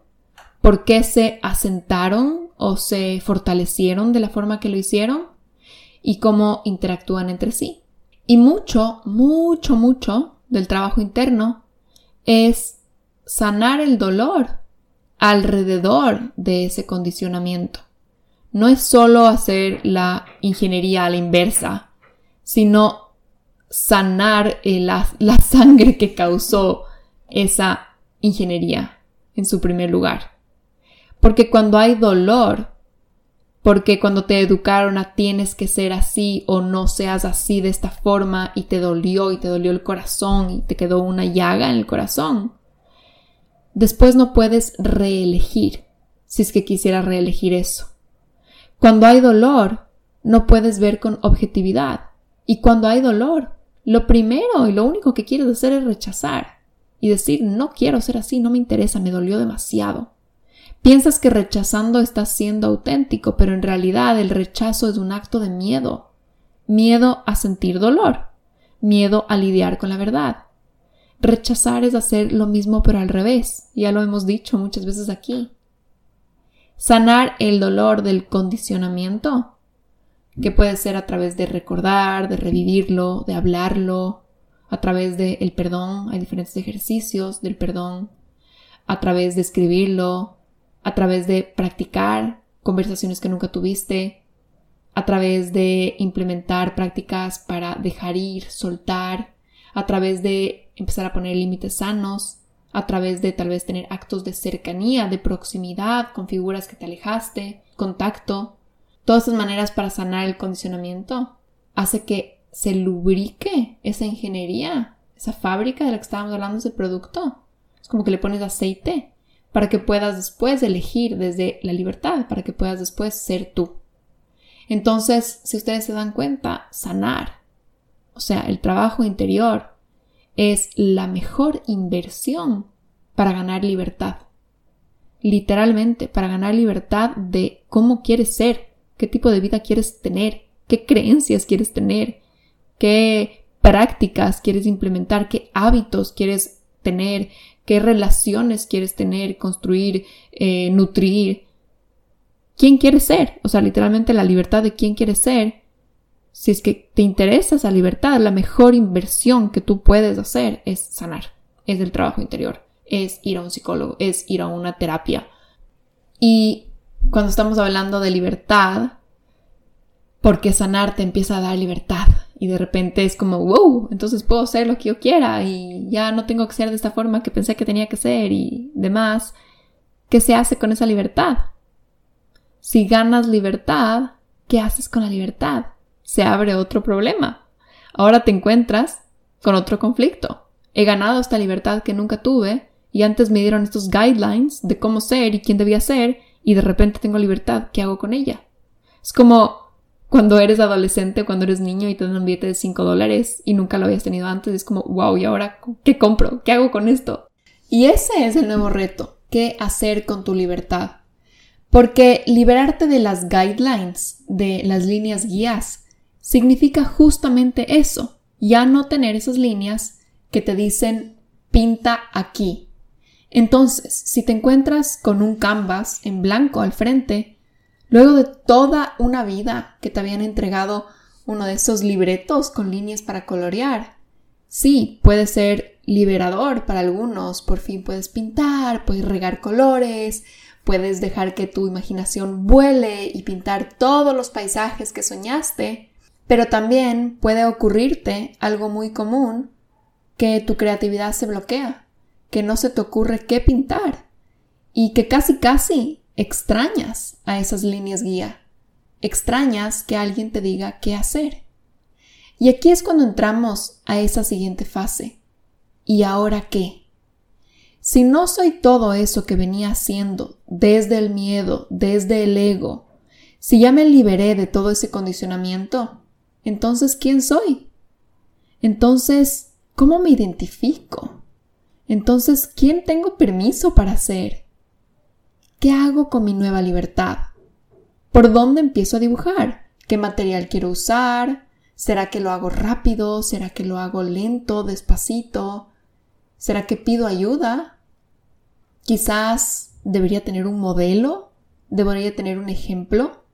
Speaker 1: por qué se asentaron o se fortalecieron de la forma que lo hicieron y cómo interactúan entre sí. Y mucho, mucho, mucho del trabajo interno es sanar el dolor alrededor de ese condicionamiento. No es solo hacer la ingeniería a la inversa, sino sanar la, (laughs) la sangre que causó esa ingeniería en su primer lugar. Porque cuando hay dolor, porque cuando te educaron a tienes que ser así o no seas así de esta forma y te dolió y te dolió el corazón y te quedó una llaga en el corazón, después no puedes reelegir si es que quisieras reelegir eso. Cuando hay dolor, no puedes ver con objetividad. Y cuando hay dolor, lo primero y lo único que quieres hacer es rechazar y decir no quiero ser así, no me interesa, me dolió demasiado. Piensas que rechazando estás siendo auténtico, pero en realidad el rechazo es un acto de miedo. Miedo a sentir dolor. Miedo a lidiar con la verdad. Rechazar es hacer lo mismo pero al revés. Ya lo hemos dicho muchas veces aquí. Sanar el dolor del condicionamiento, que puede ser a través de recordar, de revivirlo, de hablarlo, a través del perdón, hay diferentes ejercicios del perdón, a través de escribirlo, a través de practicar conversaciones que nunca tuviste, a través de implementar prácticas para dejar ir, soltar, a través de empezar a poner límites sanos, a través de tal vez tener actos de cercanía, de proximidad con figuras que te alejaste, contacto. Todas esas maneras para sanar el condicionamiento hace que se lubrique esa ingeniería, esa fábrica de la que estábamos hablando, ese producto. Es como que le pones aceite para que puedas después elegir desde la libertad, para que puedas después ser tú. Entonces, si ustedes se dan cuenta, sanar, o sea, el trabajo interior, es la mejor inversión para ganar libertad. Literalmente, para ganar libertad de cómo quieres ser, qué tipo de vida quieres tener, qué creencias quieres tener, qué prácticas quieres implementar, qué hábitos quieres tener, qué relaciones quieres tener, construir, eh, nutrir. ¿Quién quieres ser? O sea, literalmente la libertad de quién quieres ser. Si es que te interesa esa libertad, la mejor inversión que tú puedes hacer es sanar, es el trabajo interior, es ir a un psicólogo, es ir a una terapia. Y cuando estamos hablando de libertad, porque sanar te empieza a dar libertad y de repente es como, wow, entonces puedo ser lo que yo quiera y ya no tengo que ser de esta forma que pensé que tenía que ser y demás. ¿Qué se hace con esa libertad? Si ganas libertad, ¿qué haces con la libertad? Se abre otro problema. Ahora te encuentras con otro conflicto. He ganado esta libertad que nunca tuve y antes me dieron estos guidelines de cómo ser y quién debía ser y de repente tengo libertad. ¿Qué hago con ella? Es como cuando eres adolescente, cuando eres niño y te dan un billete de 5 dólares y nunca lo habías tenido antes, es como, wow, ¿y ahora qué compro? ¿Qué hago con esto? Y ese es el nuevo reto. ¿Qué hacer con tu libertad? Porque liberarte de las guidelines, de las líneas guías, significa justamente eso, ya no tener esas líneas que te dicen pinta aquí. Entonces, si te encuentras con un canvas en blanco al frente, luego de toda una vida que te habían entregado uno de esos libretos con líneas para colorear, sí, puede ser liberador para algunos, por fin puedes pintar, puedes regar colores, puedes dejar que tu imaginación vuele y pintar todos los paisajes que soñaste, pero también puede ocurrirte algo muy común, que tu creatividad se bloquea, que no se te ocurre qué pintar y que casi casi extrañas a esas líneas guía, extrañas que alguien te diga qué hacer. Y aquí es cuando entramos a esa siguiente fase, ¿Y ahora qué? Si no soy todo eso que venía haciendo desde el miedo, desde el ego, si ya me liberé de todo ese condicionamiento, entonces ¿quién soy? Entonces, ¿cómo me identifico? Entonces, ¿quién tengo permiso para ser? ¿Qué hago con mi nueva libertad? ¿Por dónde empiezo a dibujar? ¿Qué material quiero usar? ¿Será que lo hago rápido? ¿Será que lo hago lento, despacito? ¿Será que pido ayuda? Quizás debería tener un modelo, debería tener un ejemplo,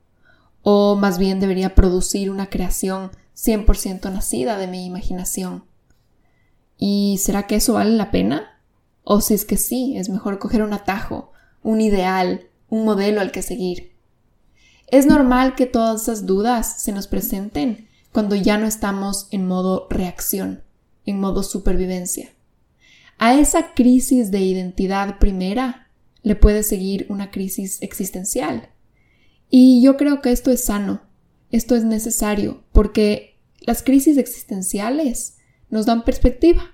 Speaker 1: o más bien debería producir una creación 100% nacida de mi imaginación. ¿Y será que eso vale la pena? O si es que sí, es mejor coger un atajo, un ideal, un modelo al que seguir. Es normal que todas esas dudas se nos presenten cuando ya no estamos en modo reacción, en modo supervivencia. A esa crisis de identidad primera le puede seguir una crisis existencial. Y yo creo que esto es sano, esto es necesario, porque las crisis existenciales nos dan perspectiva.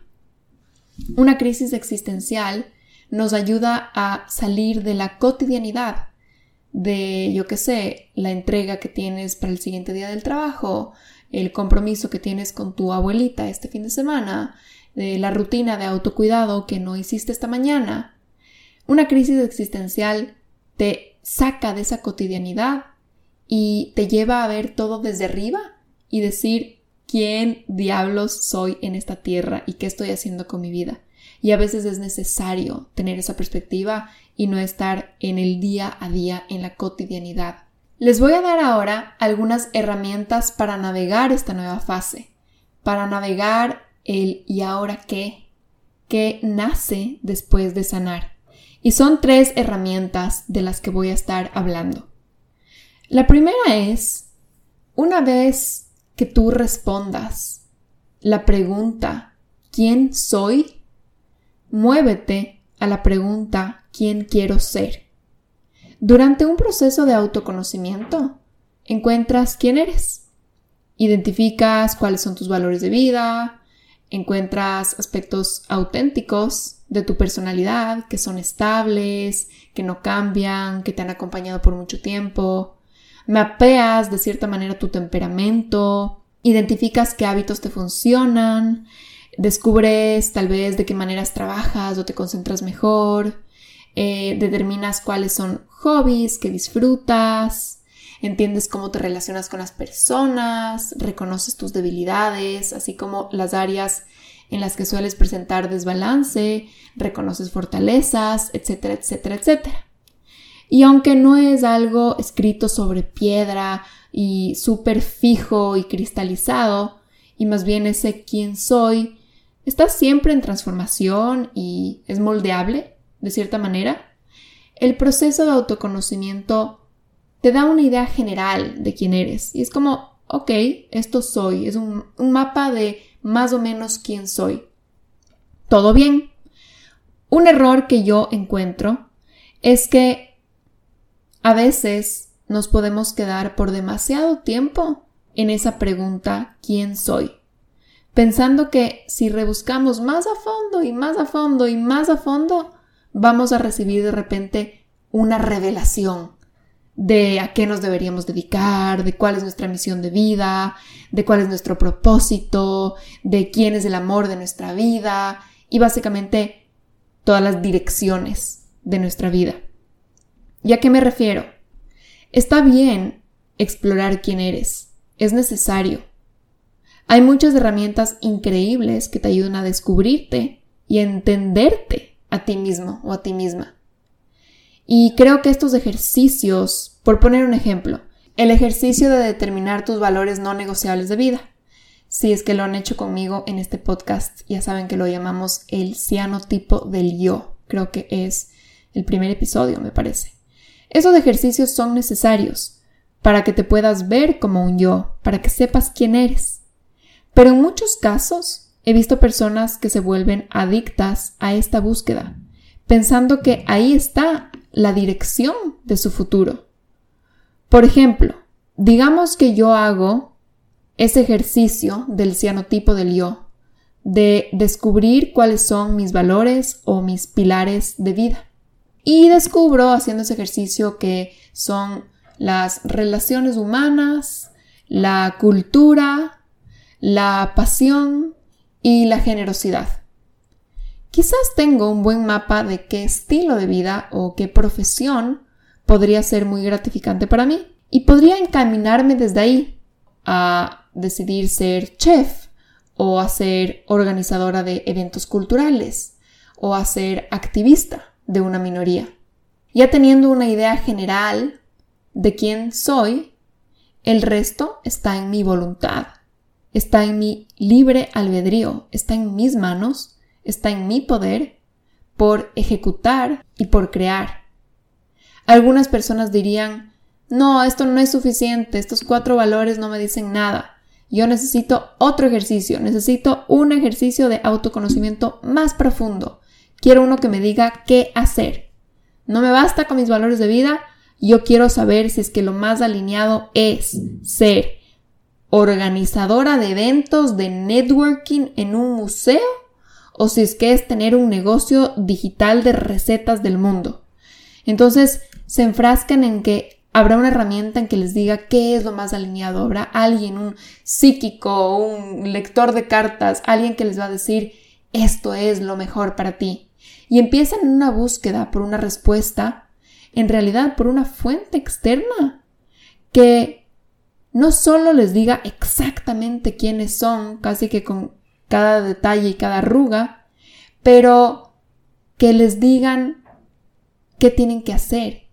Speaker 1: Una crisis existencial nos ayuda a salir de la cotidianidad, de, yo qué sé, la entrega que tienes para el siguiente día del trabajo, el compromiso que tienes con tu abuelita este fin de semana, de la rutina de autocuidado que no hiciste esta mañana. Una crisis existencial te saca de esa cotidianidad y te lleva a ver todo desde arriba y decir quién diablos soy en esta tierra y qué estoy haciendo con mi vida. Y a veces es necesario tener esa perspectiva y no estar en el día a día, en la cotidianidad. Les voy a dar ahora algunas herramientas para navegar esta nueva fase, para navegar el ¿y ahora qué? que nace después de sanar. Y son tres herramientas de las que voy a estar hablando. La primera es, una vez que tú respondas la pregunta ¿quién soy? Muévete a la pregunta ¿quién quiero ser? Durante un proceso de autoconocimiento, encuentras quién eres. Identificas cuáles son tus valores de vida, encuentras aspectos auténticos de tu personalidad que son estables, que no cambian, que te han acompañado por mucho tiempo. Mapeas de cierta manera tu temperamento, identificas qué hábitos te funcionan, descubres tal vez de qué maneras trabajas o te concentras mejor, eh, determinas cuáles son hobbies que disfrutas, entiendes cómo te relacionas con las personas, reconoces tus debilidades, así como las áreas en las que sueles presentar desbalance, reconoces fortalezas, etcétera, etcétera, etcétera. Y aunque no es algo escrito sobre piedra y súper fijo y cristalizado, y más bien ese quién soy, está siempre en transformación y es moldeable, de cierta manera, el proceso de autoconocimiento te da una idea general de quién eres. Y es como, ok, esto soy. Es un, mapa de más o menos quién soy. Todo bien. Un error que yo encuentro es que a veces nos podemos quedar por demasiado tiempo en esa pregunta ¿quién soy? Pensando que si rebuscamos más a fondo y más a fondo y más a fondo, vamos a recibir de repente una revelación, de a qué nos deberíamos dedicar, de cuál es nuestra misión de vida, de cuál es nuestro propósito, de quién es el amor de nuestra vida y básicamente todas las direcciones de nuestra vida. ¿Y a qué me refiero? Está bien explorar quién eres, es necesario. Hay muchas herramientas increíbles que te ayudan a descubrirte y a entenderte a ti mismo o a ti misma. Y creo que estos ejercicios, por poner un ejemplo, el ejercicio de determinar tus valores no negociables de vida. Si es que lo han hecho conmigo en este podcast, ya saben que lo llamamos el cianotipo del yo. Creo que es el primer episodio, me parece. Esos ejercicios son necesarios para que te puedas ver como un yo, para que sepas quién eres. Pero en muchos casos he visto personas que se vuelven adictas a esta búsqueda, pensando que ahí está la dirección de su futuro. Por ejemplo, digamos que yo hago ese ejercicio del cianotipo del yo, de descubrir cuáles son mis valores o mis pilares de vida. Y descubro haciendo ese ejercicio que son las relaciones humanas, la cultura, la pasión y la generosidad. Quizás tengo un buen mapa de qué estilo de vida o qué profesión podría ser muy gratificante para mí y podría encaminarme desde ahí a decidir ser chef o a ser organizadora de eventos culturales o a ser activista de una minoría. Ya teniendo una idea general de quién soy, el resto está en mi voluntad, está en mi libre albedrío, está en mis manos está en mi poder por ejecutar y por crear. Algunas personas dirían, no, esto no es suficiente, estos cuatro valores no me dicen nada. Yo necesito otro ejercicio, necesito un ejercicio de autoconocimiento más profundo. Quiero uno que me diga qué hacer. No me basta con mis valores de vida, yo quiero saber si es que lo más alineado es ser organizadora de eventos de networking en un museo o si es que es tener un negocio digital de recetas del mundo. Entonces se enfrascan en que habrá una herramienta en que les diga qué es lo más alineado. Habrá alguien, un psíquico, un lector de cartas, alguien que les va a decir esto es lo mejor para ti. Y empiezan en una búsqueda por una respuesta, en realidad por una fuente externa, que no solo les diga exactamente quiénes son, casi que con cada detalle y cada arruga, pero que les digan qué tienen que hacer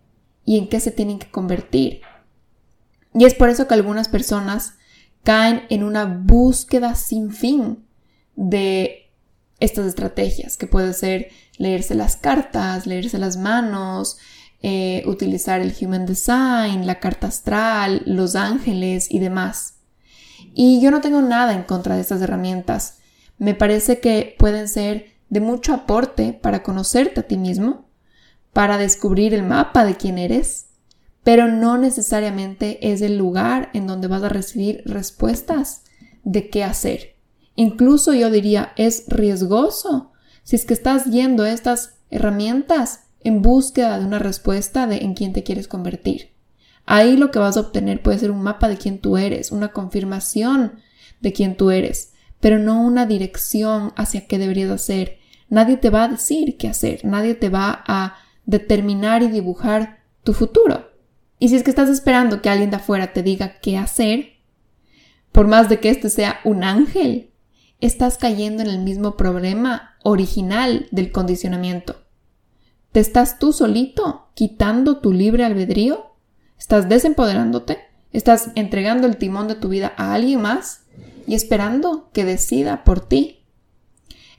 Speaker 1: y en qué se tienen que convertir. Y es por eso que algunas personas caen en una búsqueda sin fin de estas estrategias, que puede ser leerse las cartas, leerse las manos, eh, utilizar el Human Design, la carta astral, los ángeles y demás. Y yo no tengo nada en contra de estas herramientas me parece que pueden ser de mucho aporte para conocerte a ti mismo, para descubrir el mapa de quién eres, pero no necesariamente es el lugar en donde vas a recibir respuestas de qué hacer. Incluso yo diría, es riesgoso si es que estás yendo estas herramientas en búsqueda de una respuesta de en quién te quieres convertir. Ahí lo que vas a obtener puede ser un mapa de quién tú eres, una confirmación de quién tú eres, pero no una dirección hacia qué deberías hacer. Nadie te va a decir qué hacer, nadie te va a determinar y dibujar tu futuro. Y si es que estás esperando que alguien de afuera te diga qué hacer, por más de que este sea un ángel, estás cayendo en el mismo problema original del condicionamiento. ¿Te estás tú solito quitando tu libre albedrío? ¿Estás desempoderándote? ¿Estás entregando el timón de tu vida a alguien más? y esperando que decida por ti.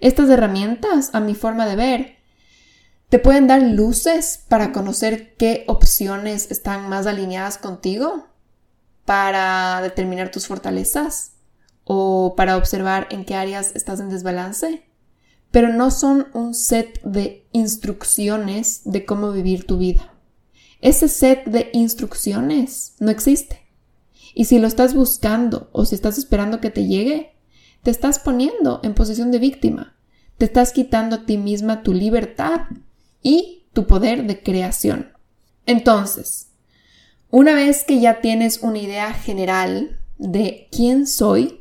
Speaker 1: Estas herramientas, a mi forma de ver, te pueden dar luces para conocer qué opciones están más alineadas contigo, para determinar tus fortalezas o para observar en qué áreas estás en desbalance, pero no son un set de instrucciones de cómo vivir tu vida. Ese set de instrucciones no existe. Y si lo estás buscando o si estás esperando que te llegue, te estás poniendo en posición de víctima. Te estás quitando a ti misma tu libertad y tu poder de creación. Entonces, una vez que ya tienes una idea general de quién soy,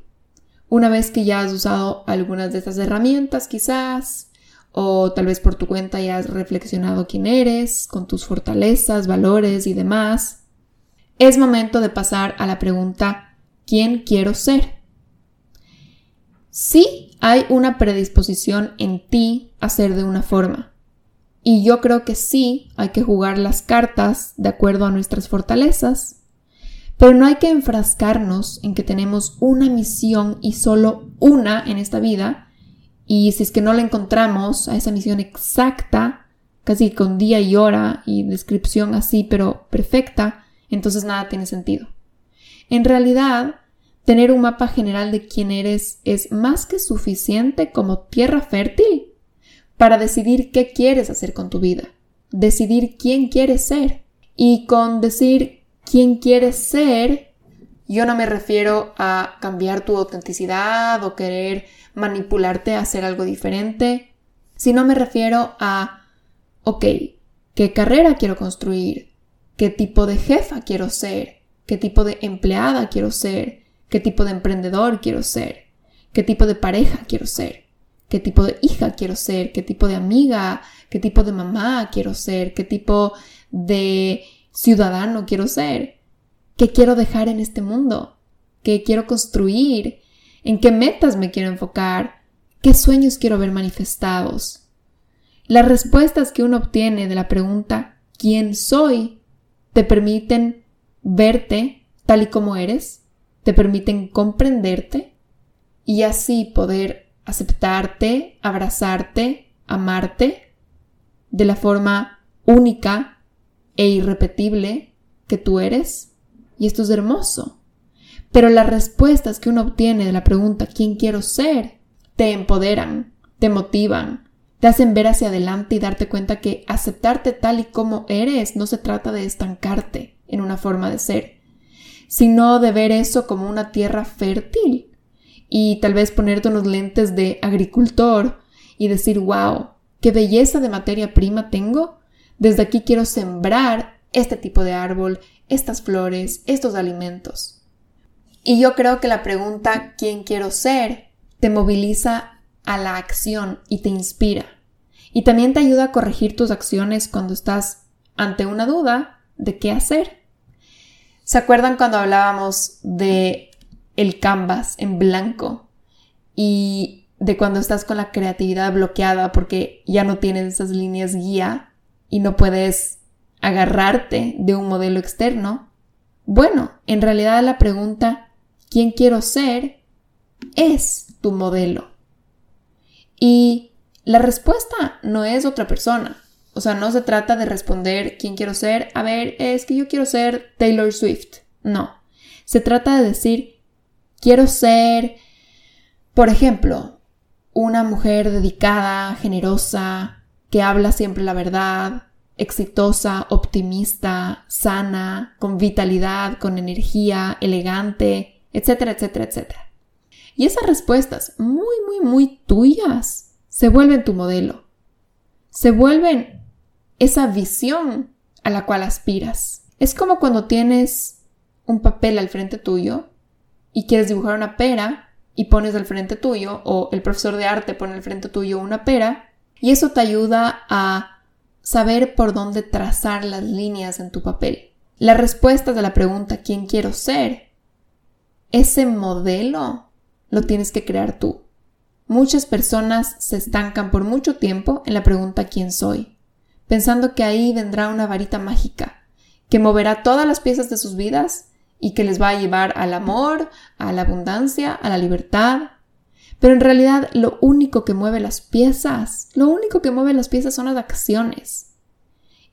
Speaker 1: una vez que ya has usado algunas de estas herramientas quizás, o tal vez por tu cuenta ya has reflexionado quién eres, con tus fortalezas, valores y demás, es momento de pasar a la pregunta ¿quién quiero ser? Sí hay una predisposición en ti a ser de una forma. Y yo creo que sí hay que jugar las cartas de acuerdo a nuestras fortalezas. Pero no hay que enfrascarnos en que tenemos una misión y solo una en esta vida. Y si es que no la encontramos a esa misión exacta, casi con día y hora y descripción así, pero perfecta, entonces nada tiene sentido. En realidad, tener un mapa general de quién eres es más que suficiente como tierra fértil para decidir qué quieres hacer con tu vida, decidir quién quieres ser. Y con decir quién quieres ser, yo no me refiero a cambiar tu autenticidad o querer manipularte a hacer algo diferente, sino me refiero a, ok, ¿qué carrera quiero construir? ¿Qué tipo de jefa quiero ser? ¿Qué tipo de empleada quiero ser? ¿Qué tipo de emprendedor quiero ser? ¿Qué tipo de pareja quiero ser? ¿Qué tipo de hija quiero ser? ¿Qué tipo de amiga? ¿Qué tipo de mamá quiero ser? ¿Qué tipo de ciudadano quiero ser? ¿Qué quiero dejar en este mundo? ¿Qué quiero construir? ¿En qué metas me quiero enfocar? ¿Qué sueños quiero ver manifestados? Las respuestas que uno obtiene de la pregunta ¿quién soy? te permiten verte tal y como eres, te permiten comprenderte y así poder aceptarte, abrazarte, amarte de la forma única e irrepetible que tú eres. Y esto es hermoso. Pero las respuestas que uno obtiene de la pregunta ¿quién quiero ser? te empoderan, te motivan, te hacen ver hacia adelante y darte cuenta que aceptarte tal y como eres no se trata de estancarte en una forma de ser, sino de ver eso como una tierra fértil y tal vez ponerte unos lentes de agricultor y decir, wow, qué belleza de materia prima tengo. Desde aquí quiero sembrar este tipo de árbol, estas flores, estos alimentos. Y yo creo que la pregunta ¿quién quiero ser? te moviliza a la acción y te inspira. Y también te ayuda a corregir tus acciones cuando estás ante una duda de qué hacer. ¿Se acuerdan cuando hablábamos de el canvas en blanco y de cuando estás con la creatividad bloqueada porque ya no tienes esas líneas guía y no puedes agarrarte de un modelo externo? Bueno, en realidad la pregunta ¿quién quiero ser? es tu modelo. Y la respuesta no es otra persona. O sea, no se trata de responder quién quiero ser. A ver, es que yo quiero ser Taylor Swift. No. Se trata de decir, quiero ser, por ejemplo, una mujer dedicada, generosa, que habla siempre la verdad, exitosa, optimista, sana, con vitalidad, con energía, elegante, etcétera, etcétera, etcétera. Y esas respuestas, muy, muy, muy tuyas, se vuelven tu modelo. Se vuelven esa visión a la cual aspiras. Es como cuando tienes un papel al frente tuyo y quieres dibujar una pera y pones al frente tuyo o el profesor de arte pone al frente tuyo una pera y eso te ayuda a saber por dónde trazar las líneas en tu papel. Las respuestas de la pregunta ¿quién quiero ser? Ese modelo lo tienes que crear tú. Muchas personas se estancan por mucho tiempo en la pregunta ¿quién soy? pensando que ahí vendrá una varita mágica, que moverá todas las piezas de sus vidas y que les va a llevar al amor, a la abundancia, a la libertad. Pero en realidad lo único que mueve las piezas, lo único que mueve las piezas son las acciones.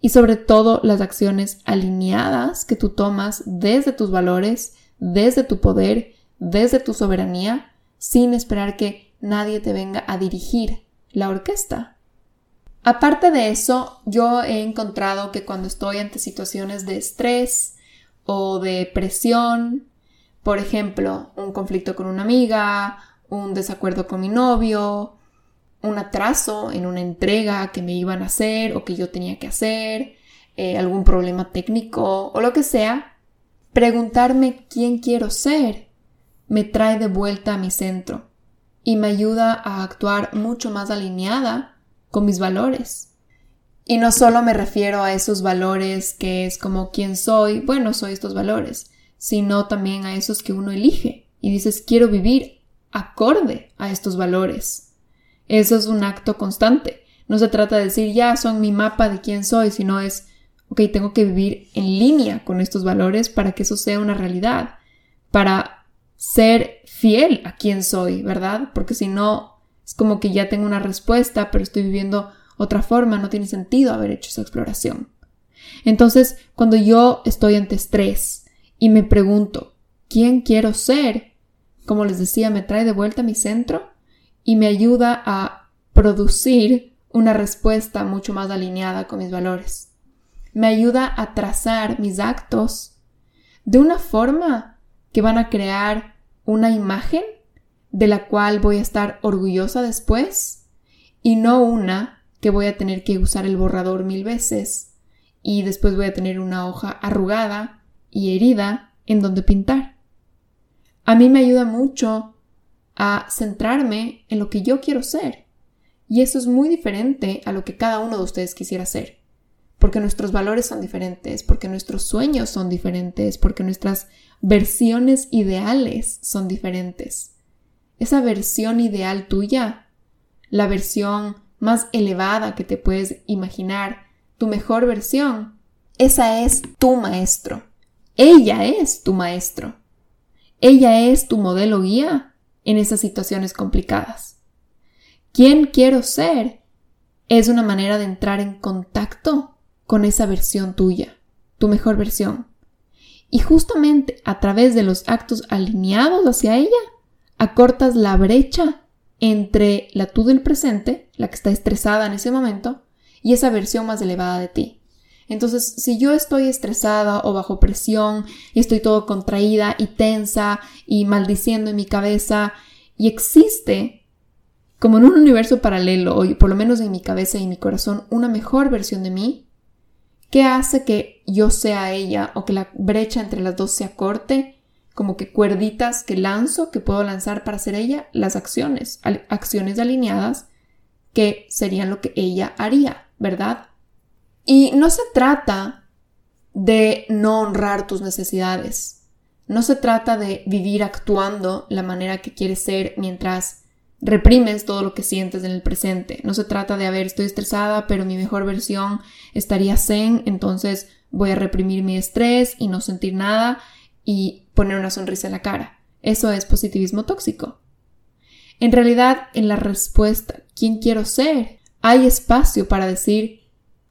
Speaker 1: Y sobre todo las acciones alineadas que tú tomas desde tus valores, desde tu poder desde tu soberanía sin esperar que nadie te venga a dirigir la orquesta. Aparte de eso, yo he encontrado que cuando estoy ante situaciones de estrés o de presión, por ejemplo, un conflicto con una amiga, un desacuerdo con mi novio, un atraso en una entrega que me iban a hacer o que yo tenía que hacer, eh, algún problema técnico o lo que sea, preguntarme quién quiero ser me trae de vuelta a mi centro y me ayuda a actuar mucho más alineada con mis valores. Y no solo me refiero a esos valores que es como quién soy, bueno, soy estos valores, sino también a esos que uno elige y dices quiero vivir acorde a estos valores. Eso es un acto constante. No se trata de decir ya son mi mapa de quién soy, sino es, ok, tengo que vivir en línea con estos valores para que eso sea una realidad, para ser fiel a quién soy, ¿verdad? Porque si no, es como que ya tengo una respuesta, pero estoy viviendo otra forma, no tiene sentido haber hecho esa exploración. Entonces, cuando yo estoy ante estrés y me pregunto, ¿quién quiero ser? Como les decía, me trae de vuelta a mi centro y me ayuda a producir una respuesta mucho más alineada con mis valores. Me ayuda a trazar mis actos de una forma que van a crear una imagen de la cual voy a estar orgullosa después y no una que voy a tener que usar el borrador mil veces y después voy a tener una hoja arrugada y herida en donde pintar. A mí me ayuda mucho a centrarme en lo que yo quiero ser y eso es muy diferente a lo que cada uno de ustedes quisiera ser. Porque nuestros valores son diferentes, porque nuestros sueños son diferentes, porque nuestras versiones ideales son diferentes. Esa versión ideal tuya, la versión más elevada que te puedes imaginar, tu mejor versión, esa es tu maestro. Ella es tu maestro. Ella es tu modelo guía en esas situaciones complicadas quién quiero ser, es una manera de entrar en contacto con esa versión tuya, tu mejor versión. Y justamente a través de los actos alineados hacia ella, acortas la brecha entre la tú del presente, la que está estresada en ese momento, y esa versión más elevada de ti. Entonces, si yo estoy estresada o bajo presión y estoy todo contraída y tensa y maldiciendo en mi cabeza y existe como en un universo paralelo, o por lo menos en mi cabeza y en mi corazón, una mejor versión de mí, ¿qué hace que yo sea ella o que la brecha entre las dos sea corte? Como que cuerditas que lanzo, que puedo lanzar para ser ella, las acciones, acciones alineadas que serían lo que ella haría, ¿verdad? Y no se trata de no honrar tus necesidades. No se trata de vivir actuando la manera que quieres ser mientras reprimes todo lo que sientes en el presente. No se trata de, a ver, estoy estresada, pero mi mejor versión estaría zen, entonces voy a reprimir mi estrés y no sentir nada y poner una sonrisa en la cara. Eso es positivismo tóxico. En realidad, en la respuesta, ¿quién quiero ser? Hay espacio para decir,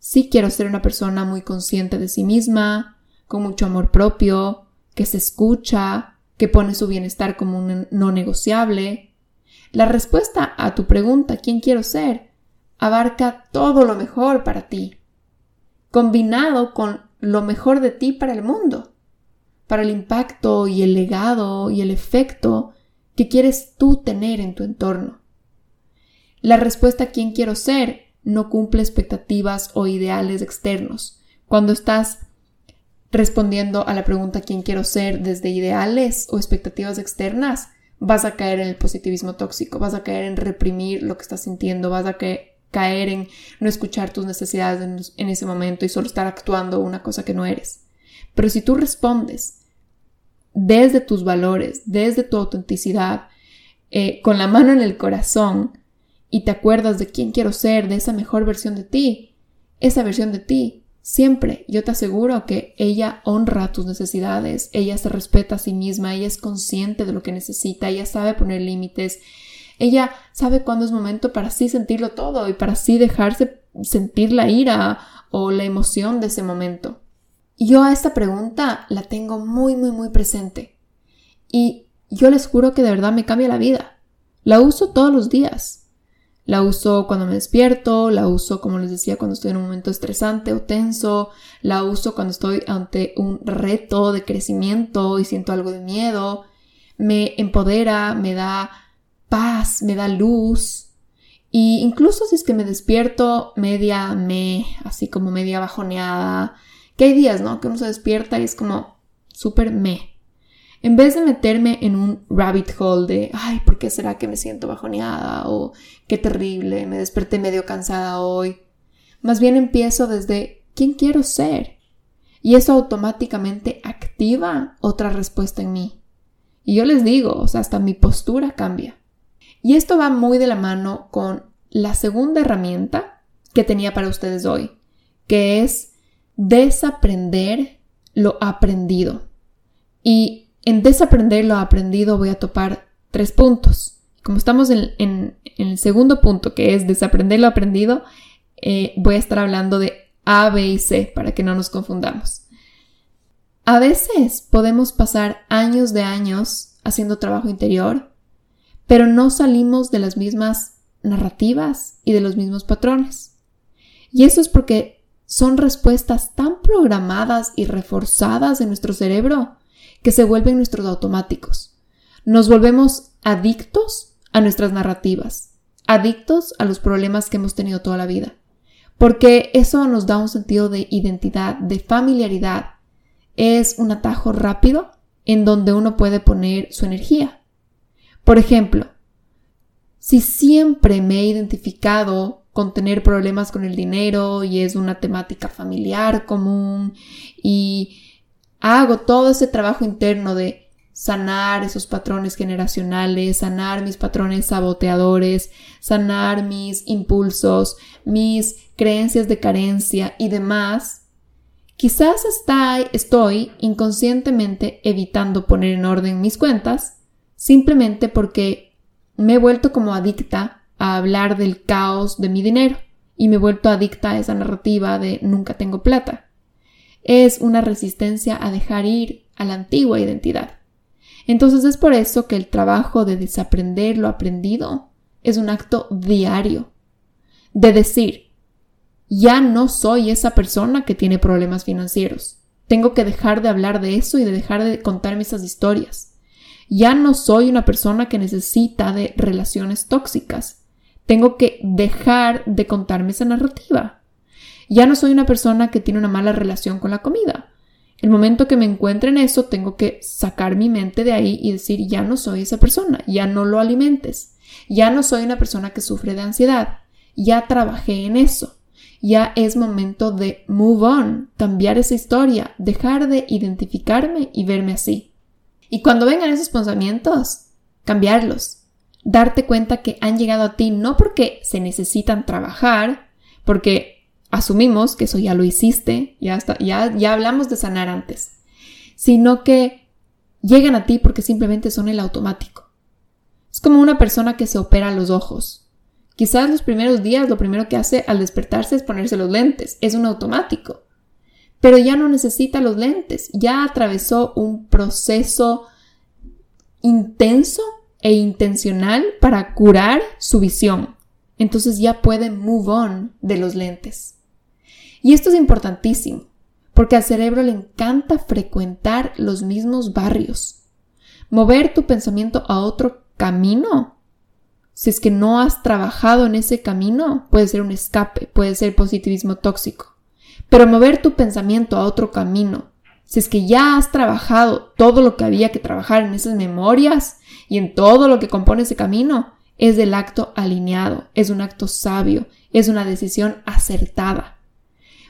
Speaker 1: sí quiero ser una persona muy consciente de sí misma, con mucho amor propio, que se escucha, que pone su bienestar como un no negociable, la respuesta a tu pregunta ¿quién quiero ser? abarca todo lo mejor para ti, combinado con lo mejor de ti para el mundo, para el impacto y el legado y el efecto que quieres tú tener en tu entorno. La respuesta ¿quién quiero ser? No cumple expectativas o ideales externos. Cuando estás respondiendo a la pregunta ¿quién quiero ser? desde ideales o expectativas externas, vas a caer en el positivismo tóxico, vas a caer en reprimir lo que estás sintiendo, vas a caer en no escuchar tus necesidades en, ese momento y solo estar actuando una cosa que no eres. Pero si tú respondes desde tus valores, desde tu autenticidad, eh, con la mano en el corazón y te acuerdas de quién quiero ser, de esa mejor versión de ti, esa versión de ti Siempre, yo te aseguro que ella honra tus necesidades, ella se respeta a sí misma, ella es consciente de lo que necesita, ella sabe poner límites, ella sabe cuándo es momento para sí sentirlo todo y para sí dejarse sentir la ira o la emoción de ese momento. Yo a esta pregunta la tengo muy, muy, muy presente. Y yo les juro que de verdad me cambia la vida. La uso todos los días. La uso cuando me despierto, la uso, como les decía, cuando estoy en un momento estresante o tenso, la uso cuando estoy ante un reto de crecimiento y siento algo de miedo, me empodera, me da paz, me da luz. Y incluso si es que me despierto media me, así como media bajoneada, que hay días, ¿no? Que uno se despierta y es como súper me. En vez de meterme en un rabbit hole de, ay, ¿por qué será que me siento bajoneada? O qué terrible, me desperté medio cansada hoy. Más bien empiezo desde, ¿quién quiero ser? Y eso automáticamente activa otra respuesta en mí. Y yo les digo, o sea, hasta mi postura cambia. Y esto va muy de la mano con la segunda herramienta que tenía para ustedes hoy, que es desaprender lo aprendido. Y en desaprender lo aprendido voy a topar tres puntos. Como estamos en, el segundo punto, que es desaprender lo aprendido, eh, voy a estar hablando de A, B y C para que no nos confundamos. A veces podemos pasar años de años haciendo trabajo interior, pero no salimos de las mismas narrativas y de los mismos patrones. Y eso es porque son respuestas tan programadas y reforzadas en nuestro cerebro que se vuelven nuestros automáticos. Nos volvemos adictos a nuestras narrativas, adictos a los problemas que hemos tenido toda la vida, porque eso nos da un sentido de identidad, de familiaridad, es un atajo rápido en donde uno puede poner su energía. Por ejemplo, si siempre me he identificado con tener problemas con el dinero y es una temática familiar común y hago todo ese trabajo interno de sanar esos patrones generacionales, sanar mis patrones saboteadores, sanar mis impulsos, mis creencias de carencia y demás, Quizás estoy inconscientemente evitando poner en orden mis cuentas simplemente porque me he vuelto como adicta a hablar del caos de mi dinero y me he vuelto adicta a esa narrativa de nunca tengo plata. Es una resistencia a dejar ir a la antigua identidad. Entonces es por eso que el trabajo de desaprender lo aprendido es un acto diario. De decir, ya no soy esa persona que tiene problemas financieros. Tengo que dejar de hablar de eso y de dejar de contarme esas historias. Ya no soy una persona que necesita de relaciones tóxicas. Tengo que dejar de contarme esa narrativa. Ya no soy una persona que tiene una mala relación con la comida. El momento que me encuentre en eso, tengo que sacar mi mente de ahí y decir, ya no soy esa persona, ya no lo alimentes. Ya no soy una persona que sufre de ansiedad. Ya trabajé en eso ya es momento de move on, cambiar esa historia, dejar de identificarme y verme así. Y cuando vengan esos pensamientos, cambiarlos. Darte cuenta que han llegado a ti no porque se necesitan trabajar, porque asumimos que eso ya lo hiciste, ya, ya, ya hablamos de sanar antes, sino que llegan a ti porque simplemente son el automático. Es como una persona que se opera los ojos. Quizás los primeros días lo primero que hace al despertarse es ponerse los lentes, es un automático. Pero ya no necesita los lentes, ya atravesó un proceso intenso e intencional para curar su visión. Entonces ya puede move on de los lentes. Y esto es importantísimo, porque al cerebro le encanta frecuentar los mismos barrios. Mover tu pensamiento a otro camino si es que no has trabajado en ese camino, puede ser un escape, puede ser positivismo tóxico. Pero mover tu pensamiento a otro camino, si es que ya has trabajado todo lo que había que trabajar en esas memorias y en todo lo que compone ese camino, es del acto alineado, es un acto sabio, es una decisión acertada.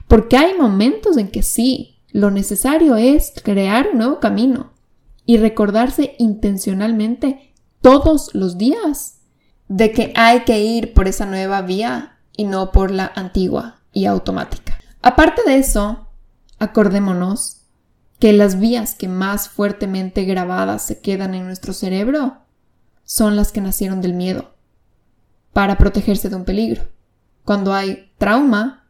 Speaker 1: Porque hay momentos en que sí, lo necesario es crear un nuevo camino y recordarse intencionalmente todos los días de que hay que ir por esa nueva vía y no por la antigua y automática. Aparte de eso, acordémonos que las vías que más fuertemente grabadas se quedan en nuestro cerebro son las que nacieron del miedo, para protegerse de un peligro. Cuando hay trauma,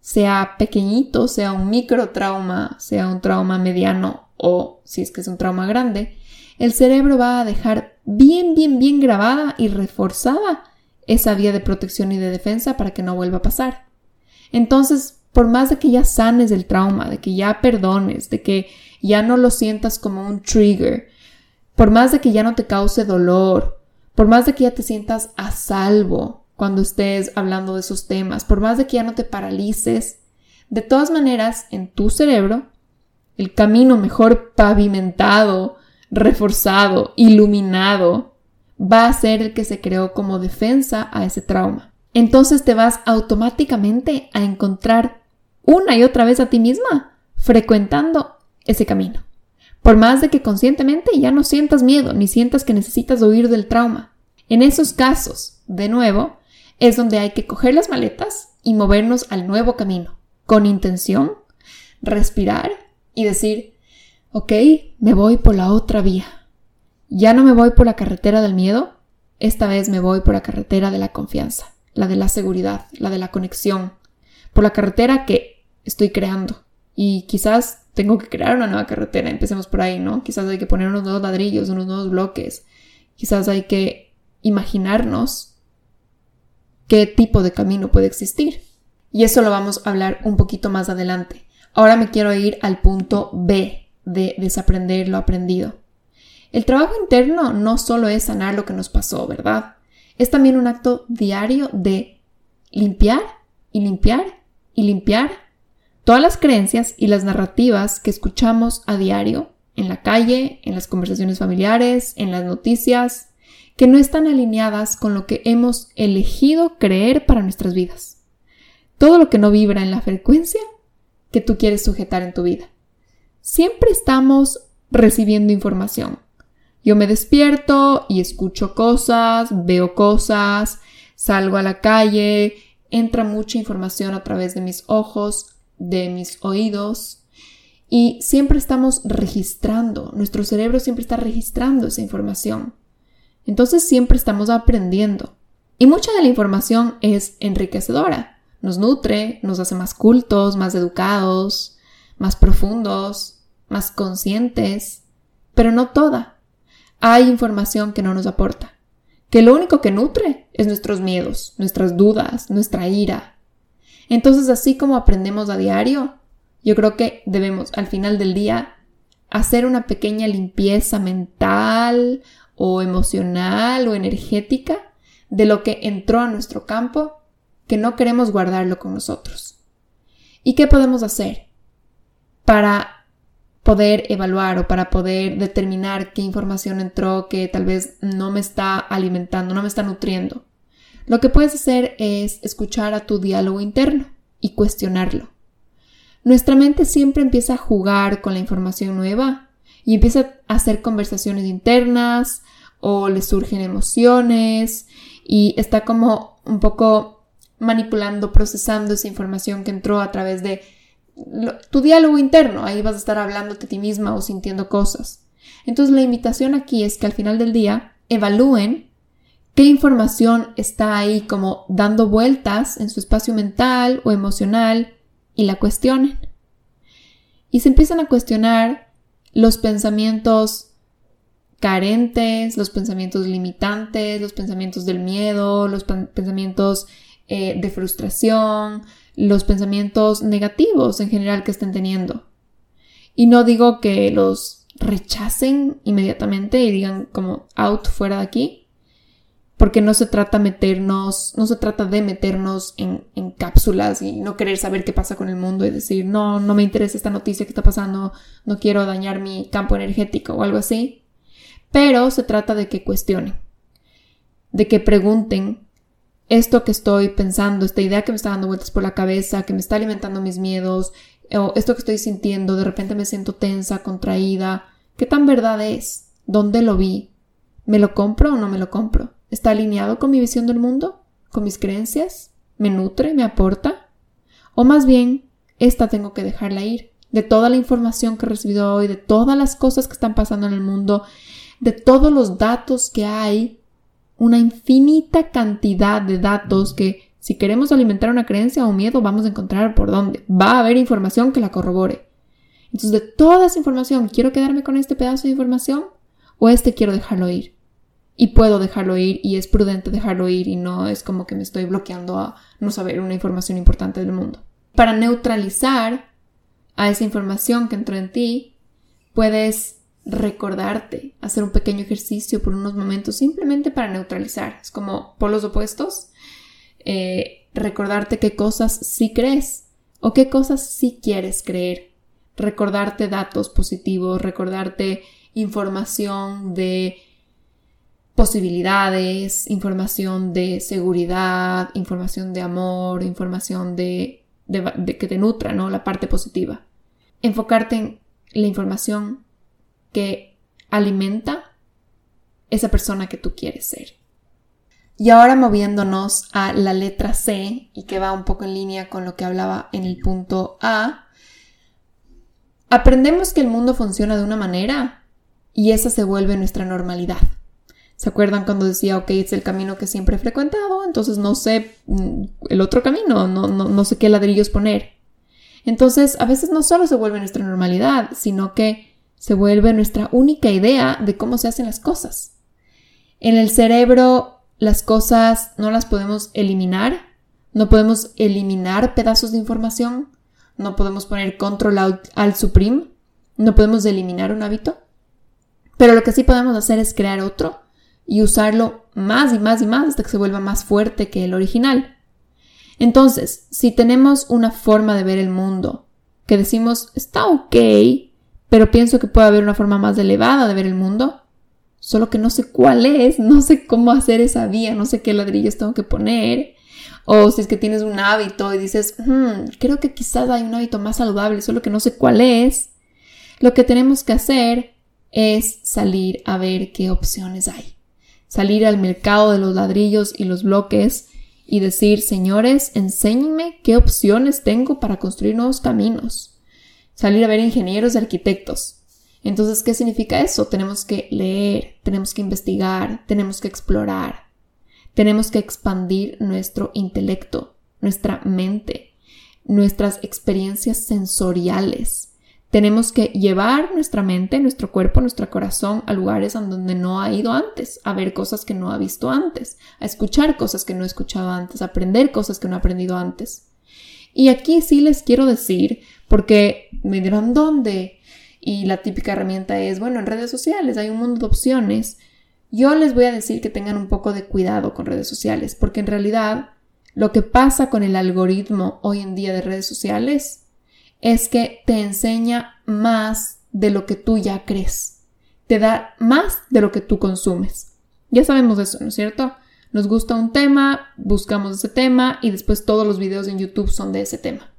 Speaker 1: sea pequeñito, sea un micro trauma, sea un trauma mediano o si es que es un trauma grande, el cerebro va a dejar bien, bien, bien grabada y reforzada esa vía de protección y de defensa para que no vuelva a pasar. Entonces, por más de que ya sanes el trauma, de que ya perdones, de que ya no lo sientas como un trigger, por más de que ya no te cause dolor, por más de que ya te sientas a salvo cuando estés hablando de esos temas, por más de que ya no te paralices, de todas maneras, en tu cerebro, el camino mejor pavimentado reforzado, iluminado, va a ser el que se creó como defensa a ese trauma. Entonces te vas automáticamente a encontrar una y otra vez a ti misma frecuentando ese camino. Por más de que conscientemente ya no sientas miedo ni sientas que necesitas huir del trauma. En esos casos, de nuevo, es donde hay que coger las maletas y movernos al nuevo camino, con intención, respirar y decir, ok, me voy por la otra vía. Ya no me voy por la carretera del miedo, esta vez me voy por la carretera de la confianza, la de la seguridad, la de la conexión, por la carretera que estoy creando. Y quizás tengo que crear una nueva carretera, empecemos por ahí, ¿no? Quizás hay que poner unos nuevos ladrillos, unos nuevos bloques, quizás hay que imaginarnos qué tipo de camino puede existir. Y eso lo vamos a hablar un poquito más adelante. Ahora me quiero ir al punto B de desaprender lo aprendido. El trabajo interno no solo es sanar lo que nos pasó, ¿verdad? Es también un acto diario de limpiar y limpiar y limpiar todas las creencias y las narrativas que escuchamos a diario en la calle, en las conversaciones familiares, en las noticias, que no están alineadas con lo que hemos elegido creer para nuestras vidas. Todo lo que no vibra en la frecuencia que tú quieres sujetar en tu vida. Siempre estamos recibiendo información. Yo me despierto y escucho cosas, veo cosas, salgo a la calle, entra mucha información a través de mis ojos, de mis oídos y siempre estamos registrando, nuestro cerebro siempre está registrando esa información. Entonces siempre estamos aprendiendo. Y mucha de la información es enriquecedora nos nutre, nos hace más cultos, más educados, más profundos, más conscientes, pero no toda. Hay información que no nos aporta, que lo único que nutre es nuestros miedos, nuestras dudas, nuestra ira. Entonces, así como aprendemos a diario, yo creo que debemos al final del día hacer una pequeña limpieza mental o emocional o energética de lo que entró a nuestro campo que no queremos guardarlo con nosotros. ¿Y qué podemos hacer para poder evaluar o para poder determinar qué información entró que tal vez no me está alimentando, no me está nutriendo? Lo que puedes hacer es escuchar a tu diálogo interno y cuestionarlo. Nuestra mente siempre empieza a jugar con la información nueva y empieza a hacer conversaciones internas o le surgen emociones y está como un poco manipulando, procesando esa información que entró a través de tu diálogo interno. Ahí vas a estar hablándote a ti misma o sintiendo cosas. Entonces la invitación aquí es que al final del día evalúen qué información está ahí como dando vueltas en su espacio mental o emocional y la cuestionen. Y se empiezan a cuestionar los pensamientos carentes, los pensamientos limitantes, los pensamientos del miedo, los pensamientos eh, de frustración, los pensamientos negativos en general que estén teniendo. Y no digo que los rechacen inmediatamente y digan como out fuera de aquí, porque no se trata meternos, no se trata de meternos en, en, cápsulas y no querer saber qué pasa con el mundo y decir, no, no me interesa esta noticia que está pasando, no quiero dañar mi campo energético o algo así. Pero se trata de que cuestionen, de que pregunten esto que estoy pensando, esta idea que me está dando vueltas por la cabeza, que me está alimentando mis miedos, o esto que estoy sintiendo, de repente me siento tensa, contraída, ¿qué tan verdad es? ¿Dónde lo vi? ¿Me lo compro o no me lo compro? ¿Está alineado con mi visión del mundo? ¿Con mis creencias? ¿Me nutre? ¿Me aporta? O más bien, esta tengo que dejarla ir. De toda la información que he recibido hoy, de todas las cosas que están pasando en el mundo, de todos los datos que hay una infinita cantidad de datos que si queremos alimentar una creencia o miedo vamos a encontrar por dónde. Va a haber información que la corrobore. Entonces, de toda esa información, ¿quiero quedarme con este pedazo de información o este quiero dejarlo ir? Y puedo dejarlo ir y es prudente dejarlo ir y no es como que me estoy bloqueando a no saber una información importante del mundo. Para neutralizar a esa información que entró en ti, puedes recordarte, hacer un pequeño ejercicio por unos momentos simplemente para neutralizar. Es como polos opuestos. Eh, recordarte qué cosas sí crees o qué cosas sí quieres creer. Recordarte datos positivos, recordarte información de posibilidades, información de seguridad, información de amor, información de, que te nutra, ¿no? La parte positiva. Enfocarte en la información que alimenta esa persona que tú quieres ser. Y ahora moviéndonos a la letra C y que va un poco en línea con lo que hablaba en el punto A, aprendemos que el mundo funciona de una manera y esa se vuelve nuestra normalidad. ¿Se acuerdan cuando decía, ok, es el camino que siempre he frecuentado, entonces no sé mm, el otro camino, no, no, no sé qué ladrillos poner? Entonces, a veces no solo se vuelve nuestra normalidad, sino que se vuelve nuestra única idea de cómo se hacen las cosas. En el cerebro, las cosas no las podemos eliminar, no podemos eliminar pedazos de información, no podemos poner control al, al supreme, no podemos eliminar un hábito, pero lo que sí podemos hacer es crear otro y usarlo más y más y más hasta que se vuelva más fuerte que el original. Entonces, si tenemos una forma de ver el mundo que decimos está ok, pero pienso que puede haber una forma más elevada de ver el mundo, solo que no sé cuál es, no sé cómo hacer esa vía, no sé qué ladrillos tengo que poner, o si es que tienes un hábito y dices, hmm, creo que quizás hay un hábito más saludable, solo que no sé cuál es, lo que tenemos que hacer es salir a ver qué opciones hay salir al mercado de los ladrillos y los bloques y decir, señores, enséñenme qué opciones tengo para construir nuevos caminos. Salir a ver ingenieros y arquitectos. Entonces, ¿qué significa eso? Tenemos que leer, tenemos que investigar, tenemos que explorar, tenemos que expandir nuestro intelecto, nuestra mente, nuestras experiencias sensoriales tenemos que llevar nuestra mente, nuestro cuerpo, nuestro corazón a lugares a donde no ha ido antes, a ver cosas que no ha visto antes, a escuchar cosas que no ha escuchado antes, a aprender cosas que no ha aprendido antes. Y aquí sí les quiero decir, porque me dirán dónde, y la típica herramienta es, bueno, en redes sociales hay un mundo de opciones. Yo les voy a decir que tengan un poco de cuidado con redes sociales, porque en realidad lo que pasa con el algoritmo hoy en día de redes sociales es que te enseña más de lo que tú ya crees. Te da más de lo que tú consumes. Ya sabemos eso, ¿no es cierto? Nos gusta un tema, buscamos ese tema y después todos los videos en YouTube son de ese tema.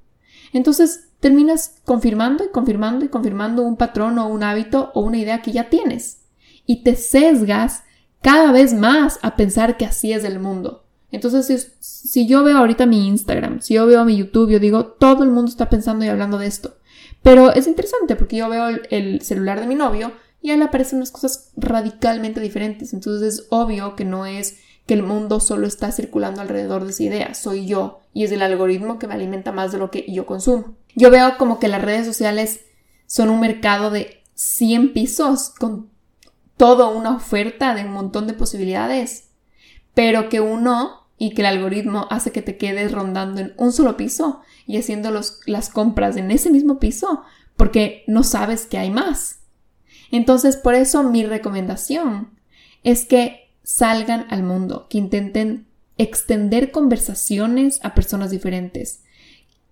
Speaker 1: Entonces terminas confirmando y confirmando y confirmando un patrón o un hábito o una idea que ya tienes. Y te sesgas cada vez más a pensar que así es el mundo. Entonces, si, yo veo ahorita mi Instagram, si yo veo mi YouTube, yo digo, todo el mundo está pensando y hablando de esto. Pero es interesante porque yo veo el, celular de mi novio y a él aparecen unas cosas radicalmente diferentes. Entonces es obvio que no es que el mundo solo está circulando alrededor de esa idea, soy yo y es el algoritmo que me alimenta más de lo que yo consumo. Yo veo como que las redes sociales son un mercado de 100 pisos con toda una oferta de un montón de posibilidades, pero que uno y que el algoritmo hace que te quedes rondando en un solo piso y haciendo las compras en ese mismo piso porque no sabes que hay más. Entonces, por eso mi recomendación es que salgan al mundo, que intenten extender conversaciones a personas diferentes,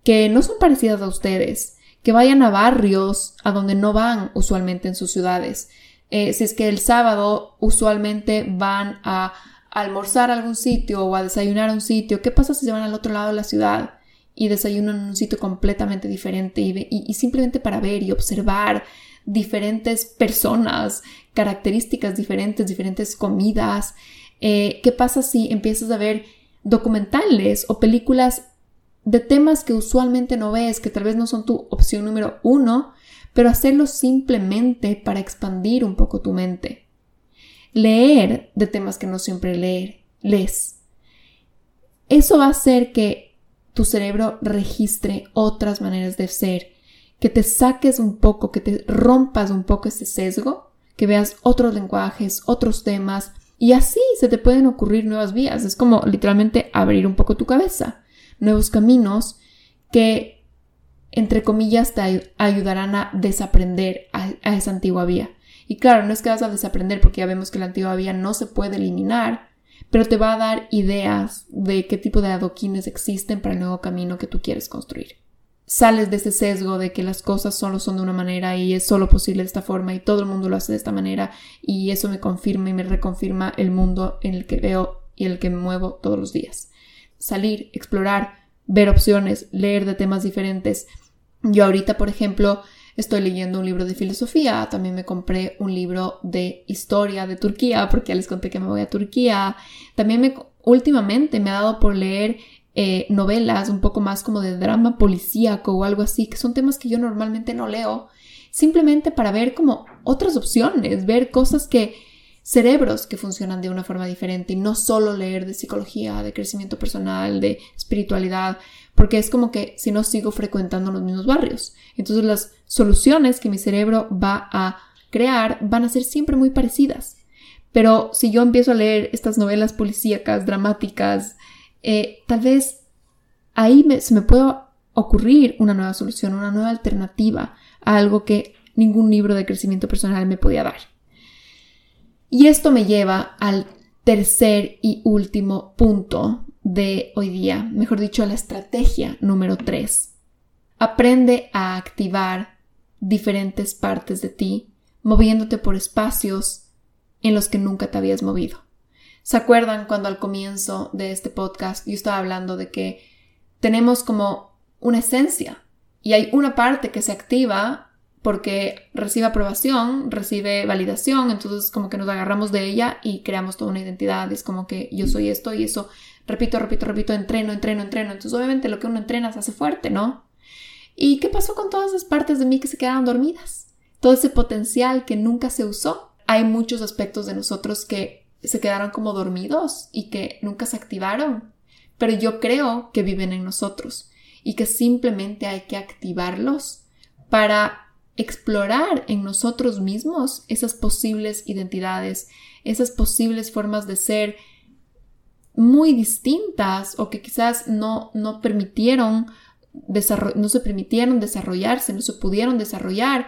Speaker 1: que no son parecidas a ustedes, que vayan a barrios a donde no van usualmente en sus ciudades. Eh, si es que el sábado usualmente van a almorzar a algún sitio o a desayunar a un sitio, ¿qué pasa si se van al otro lado de la ciudad y desayunan en un sitio completamente diferente y, simplemente para ver y observar diferentes personas, características diferentes, diferentes comidas? Eh, ¿Qué pasa si empiezas a ver documentales o películas de temas que usualmente no ves, que tal vez no son tu opción número uno, pero hacerlo simplemente para expandir un poco tu mente? Leer de temas que no siempre leer, lees. Eso va a hacer que tu cerebro registre otras maneras de ser, que te saques un poco, que te rompas un poco ese sesgo, que veas otros lenguajes, otros temas, y así se te pueden ocurrir nuevas vías. Es como literalmente abrir un poco tu cabeza, nuevos caminos que, entre comillas, te ayudarán a desaprender a, a esa antigua vía. Y claro, no es que vas a desaprender porque ya vemos que la antigua vía no se puede eliminar, pero te va a dar ideas de qué tipo de adoquines existen para el nuevo camino que tú quieres construir. sales de ese sesgo de que las cosas solo son de una manera y es solo posible de esta forma y todo el mundo lo hace de esta manera y eso me confirma y me reconfirma el mundo en el que veo y en el que me muevo todos los días. Salir, explorar, ver opciones, leer de temas diferentes. Yo ahorita, por ejemplo, estoy leyendo un libro de filosofía, también me compré un libro de historia de Turquía porque ya les conté que me voy a Turquía. También me últimamente me ha dado por leer eh, novelas un poco más como de drama policíaco o algo así, que son temas que yo normalmente no leo, simplemente para ver como otras opciones, ver cosas que, cerebros que funcionan de una forma diferente y no solo leer de psicología, de crecimiento personal, de espiritualidad, porque es como que si no sigo frecuentando los mismos barrios. Entonces las soluciones que mi cerebro va a crear van a ser siempre muy parecidas. Pero si yo empiezo a leer estas novelas policíacas, dramáticas, eh, tal vez ahí se me pueda ocurrir una nueva solución, una nueva alternativa a algo que ningún libro de crecimiento personal me podía dar. Y esto me lleva al tercer y último punto de hoy día, mejor dicho, la estrategia número 3. Aprende a activar diferentes partes de ti, moviéndote por espacios en los que nunca te habías movido. ¿Se acuerdan cuando al comienzo de este podcast yo estaba hablando de que tenemos como una esencia y hay una parte que se activa porque recibe aprobación, recibe validación, entonces como que nos agarramos de ella y creamos toda una identidad, es como que yo soy esto y eso, repito, repito, repito, entreno, entreno, entreno, entonces obviamente lo que uno entrena se hace fuerte, ¿no? ¿Y qué pasó con todas esas partes de mí que se quedaron dormidas? Todo ese potencial que nunca se usó. Hay muchos aspectos de nosotros que se quedaron como dormidos y que nunca se activaron. Pero yo creo que viven en nosotros y que simplemente hay que activarlos para explorar en nosotros mismos esas posibles identidades, esas posibles formas de ser muy distintas o que quizás no, no permitieron no se permitieron desarrollarse, no se pudieron desarrollar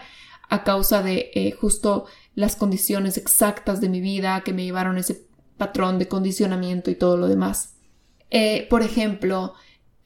Speaker 1: a causa de eh, justo las condiciones exactas de mi vida que me llevaron ese patrón de condicionamiento y todo lo demás. Eh, por ejemplo,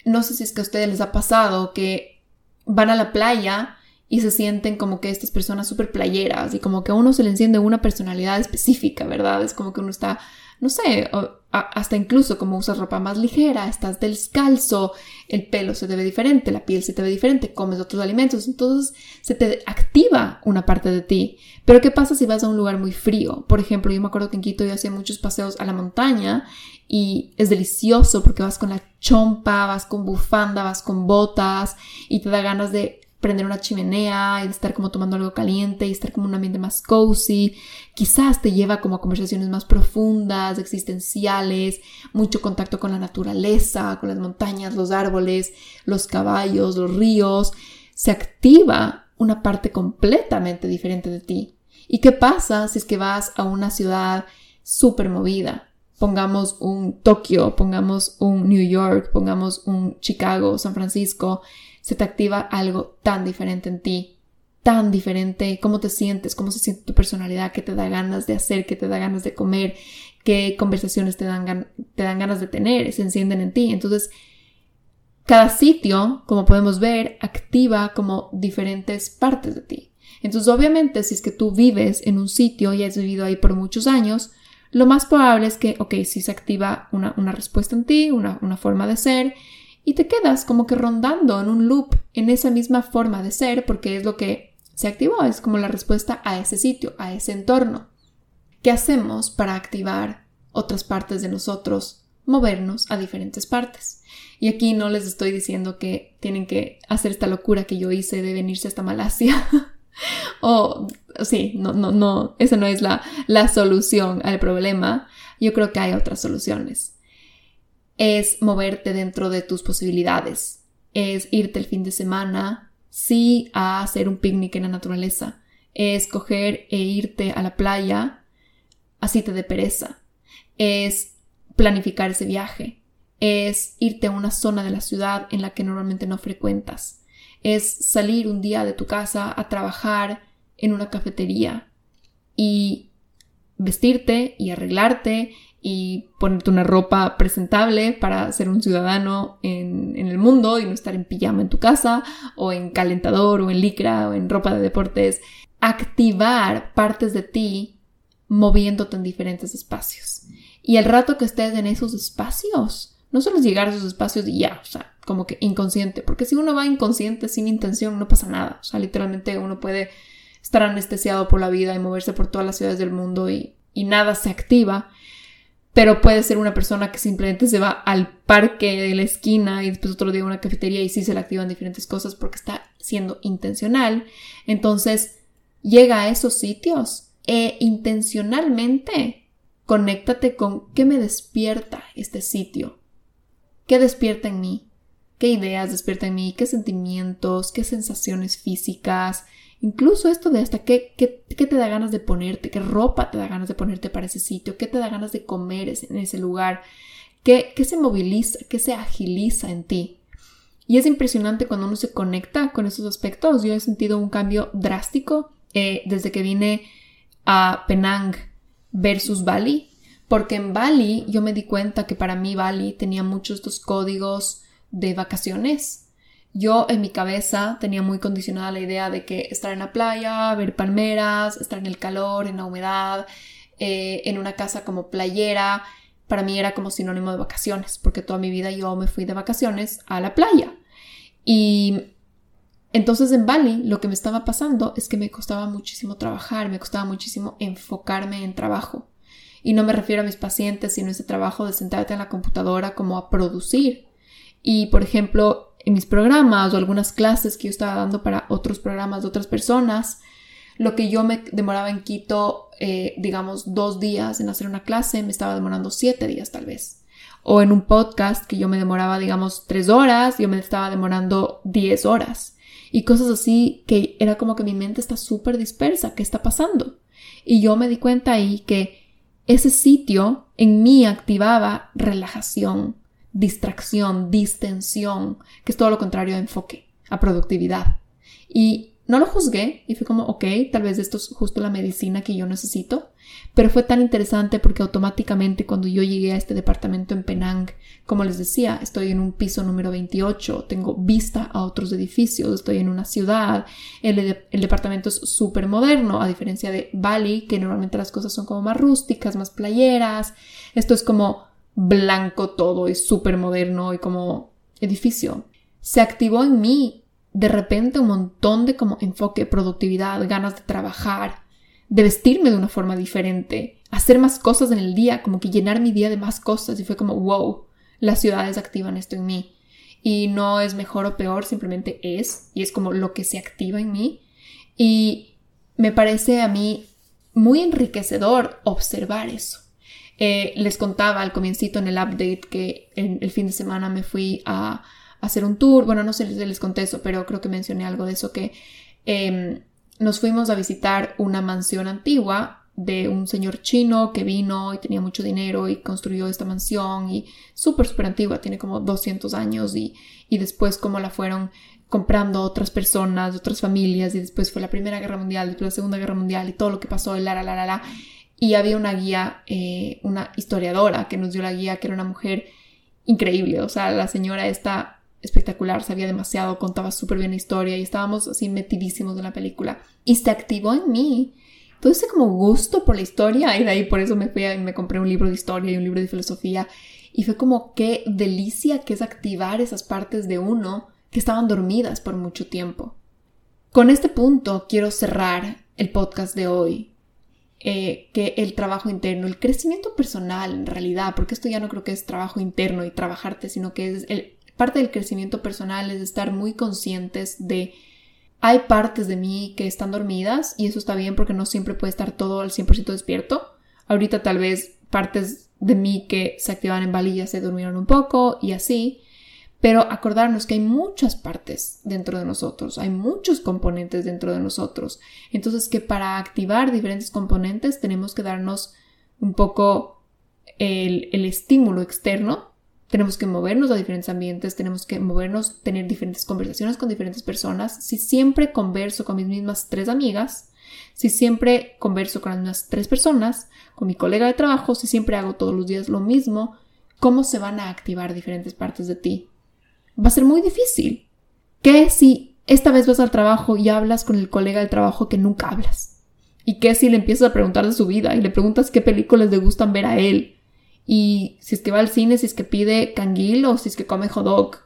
Speaker 1: no sé si es que a ustedes les ha pasado que van a la playa y se sienten como que estas personas súper playeras y como que a uno se le enciende una personalidad específica, ¿verdad? Es como que uno está no sé, hasta incluso como usas ropa más ligera, estás descalzo, el pelo se te ve diferente, la piel se te ve diferente, comes otros alimentos, entonces se te activa una parte de ti. Pero ¿qué pasa si vas a un lugar muy frío? Por ejemplo, yo me acuerdo que en Quito yo hacía muchos paseos a la montaña y es delicioso porque vas con la chompa, vas con bufanda, vas con botas y te da ganas de prender una chimenea y estar como tomando algo caliente y estar como un ambiente más cozy. Quizás te lleva como a conversaciones más profundas, existenciales, mucho contacto con la naturaleza, con las montañas, los árboles, los caballos, los ríos. Se activa una parte completamente diferente de ti. ¿Y qué pasa si es que vas a una ciudad súper movida? Pongamos un Tokio, pongamos un New York, pongamos un Chicago, San Francisco, se te activa algo tan diferente en ti, tan diferente, cómo te sientes, cómo se siente tu personalidad, qué te da ganas de hacer, qué te da ganas de comer, qué conversaciones te dan, te dan ganas de tener, se encienden en ti. Entonces, cada sitio, como podemos ver, activa como diferentes partes de ti. Entonces, obviamente, si es que tú vives en un sitio y has vivido ahí por muchos años, lo más probable es que, ok, si se activa una, respuesta en ti, una, una forma de ser, y te quedas como que rondando en un loop en esa misma forma de ser porque es lo que se activó, es como la respuesta a ese sitio, a ese entorno. ¿Qué hacemos para activar otras partes de nosotros? Movernos a diferentes partes. Y aquí no les estoy diciendo que tienen que hacer esta locura que yo hice de venirse hasta Malasia. (laughs) o sí, no, no, no, esa no es la, la solución al problema. Yo creo que hay otras soluciones es moverte dentro de tus posibilidades, es irte el fin de semana, sí, a hacer un picnic en la naturaleza, es coger e irte a la playa, así te de pereza, es planificar ese viaje, es irte a una zona de la ciudad en la que normalmente no frecuentas, es salir un día de tu casa a trabajar en una cafetería y vestirte y arreglarte y ponerte una ropa presentable para ser un ciudadano en, en, el mundo y no estar en pijama en tu casa o en calentador o en licra o en ropa de deportes. Activar partes de ti moviéndote en diferentes espacios. Y el rato que estés en esos espacios, no solo es llegar a esos espacios y ya, o sea, como que inconsciente, porque si uno va inconsciente, sin intención, no pasa nada. O sea, literalmente uno puede estar anestesiado por la vida y moverse por todas las ciudades del mundo y, y nada se activa pero puede ser una persona que simplemente se va al parque de la esquina y después otro día a una cafetería y sí se le activan diferentes cosas porque está siendo intencional. Entonces, llega a esos sitios e intencionalmente conéctate con qué me despierta este sitio. ¿Qué despierta en mí? ¿Qué ideas despierta en mí? ¿Qué sentimientos? ¿Qué sensaciones físicas? Incluso esto de hasta qué, qué, te da ganas de ponerte, qué ropa te da ganas de ponerte para ese sitio, qué te da ganas de comer en ese lugar, qué, qué se moviliza, qué se agiliza en ti. Y es impresionante cuando uno se conecta con esos aspectos. Yo he sentido un cambio drástico eh, desde que vine a Penang versus Bali, porque en Bali yo me di cuenta que para mí Bali tenía muchos estos códigos de vacaciones yo en mi cabeza tenía muy condicionada la idea de que estar en la playa, ver palmeras, estar en el calor, en la humedad, eh, en una casa como playera, para mí era como sinónimo de vacaciones, porque toda mi vida yo me fui de vacaciones a la playa. Y entonces en Bali lo que me estaba pasando es que me costaba muchísimo trabajar, me costaba muchísimo enfocarme en trabajo. Y no me refiero a mis pacientes, sino a ese trabajo de sentarte en la computadora como a producir. Y por ejemplo, en mis programas o algunas clases que yo estaba dando para otros programas de otras personas, lo que yo me demoraba en Quito, eh, digamos, dos días en hacer una clase, me estaba demorando siete días tal vez. O en un podcast que yo me demoraba, digamos, tres horas, yo me estaba demorando diez horas. Y cosas así que era como que mi mente está súper dispersa, ¿qué está pasando? Y yo me di cuenta ahí que ese sitio en mí activaba relajación, distracción, distensión, que es todo lo contrario a enfoque, a productividad. Y no lo juzgué y fue como, ok, tal vez esto es justo la medicina que yo necesito, pero fue tan interesante porque automáticamente cuando yo llegué a este departamento en Penang, como les decía, estoy en un piso número 28, tengo vista a otros edificios, estoy en una ciudad, el, el departamento es súper moderno, a diferencia de Bali, que normalmente las cosas son como más rústicas, más playeras, esto es como blanco todo y súper moderno y como edificio. Se activó en mí de repente un montón de como enfoque, productividad, ganas de trabajar, de vestirme de una forma diferente, hacer más cosas en el día, como que llenar mi día de más cosas y fue como, wow, las ciudades activan esto en mí. Y no es mejor o peor, simplemente es, y es como lo que se activa en mí. Y me parece a mí muy enriquecedor observar eso. Eh, les contaba al comiencito en el update que el fin de semana me fui a, hacer un tour. Bueno, no sé si les conté eso, pero creo que mencioné algo de eso que em, nos fuimos a visitar una mansión antigua de un señor chino que vino y tenía mucho dinero y construyó esta mansión y súper, súper antigua, tiene como 200 años y, y después como la fueron comprando otras personas, otras familias y después fue la Primera Guerra Mundial, después la Segunda Guerra Mundial y todo lo que pasó, la, la, la, la, la y había una guía, eh, una historiadora que nos dio la guía, que era una mujer increíble, o sea, la señora está espectacular, sabía demasiado, contaba súper bien la historia y estábamos así metidísimos en la película. Y se activó en mí todo ese como gusto por la historia y de ahí por eso me fui y me compré un libro de historia y un libro de filosofía y fue como qué delicia que es activar esas partes de uno que estaban dormidas por mucho tiempo. Con este punto quiero cerrar el podcast de hoy eh, que el trabajo interno, el crecimiento personal en realidad, porque esto ya no creo que es trabajo interno y trabajarte, sino que es parte del crecimiento personal es estar muy conscientes de hay partes de mí que están dormidas y eso está bien porque no siempre puede estar todo al 100% despierto. Ahorita tal vez partes de mí que se activan en Bali se durmieron un poco y así, pero acordarnos que hay muchas partes dentro de nosotros, hay muchos componentes dentro de nosotros. Entonces que para activar diferentes componentes tenemos que darnos un poco el, estímulo externo tenemos que movernos a diferentes ambientes, tenemos que movernos, tener diferentes conversaciones con diferentes personas. Si siempre converso con mis mismas tres amigas, si siempre converso con las mismas tres personas, con mi colega de trabajo, si siempre hago todos los días lo mismo, ¿cómo se van a activar diferentes partes de ti? Va a ser muy difícil. ¿Qué si esta vez vas al trabajo y hablas con el colega del trabajo que nunca hablas? ¿Y qué si le empiezas a preguntar de su vida y le preguntas qué películas le gustan ver a él? y si es que va al cine, si es que pide canguil o si es que come hot dog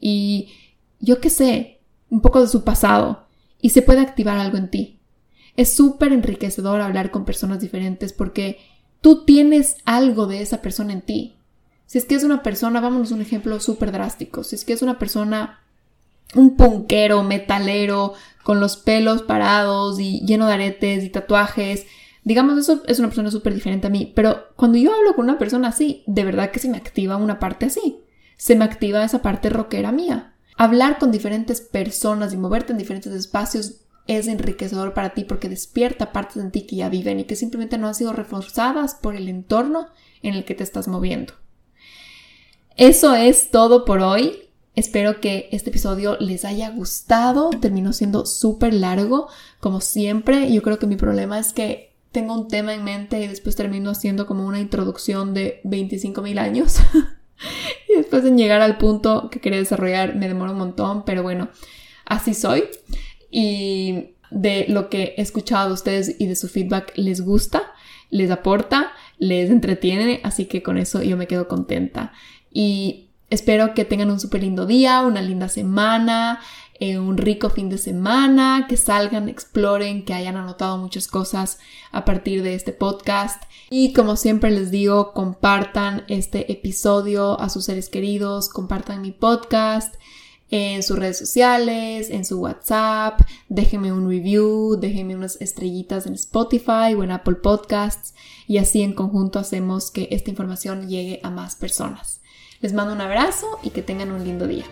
Speaker 1: y yo qué sé, un poco de su pasado y se puede activar algo en ti. Es súper enriquecedor hablar con personas diferentes porque tú tienes algo de esa persona en ti. Si es que es una persona, vámonos un ejemplo súper drástico, si es que es una persona, un punquero, metalero, con los pelos parados y lleno de aretes y tatuajes, Digamos, eso es una persona súper diferente a mí, pero cuando yo hablo con una persona así, de verdad que se me activa una parte así. Se me activa esa parte rockera mía. Hablar con diferentes personas y moverte en diferentes espacios es enriquecedor para ti porque despierta partes en ti que ya viven y que simplemente no han sido reforzadas por el entorno en el que te estás moviendo. Eso es todo por hoy. Espero que este episodio les haya gustado. Terminó siendo súper largo, como siempre. Yo creo que mi problema es que tengo un tema en mente y después termino haciendo como una introducción de 25 mil años. (laughs) y después de llegar al punto que quería desarrollar me demoro un montón, pero bueno, así soy. Y de lo que he escuchado de ustedes y de su feedback les gusta, les aporta, les entretiene, así que con eso yo me quedo contenta. Y espero que tengan un súper lindo día, una linda semana. Eh, un rico fin de semana, que salgan, exploren, que hayan anotado muchas cosas a partir de este podcast. Y como siempre les digo, compartan este episodio a sus seres queridos, compartan mi podcast en sus redes sociales, en su WhatsApp, déjenme un review, déjenme unas estrellitas en Spotify o en Apple Podcasts y así en conjunto hacemos que esta información llegue a más personas. Les mando un abrazo y que tengan un lindo día.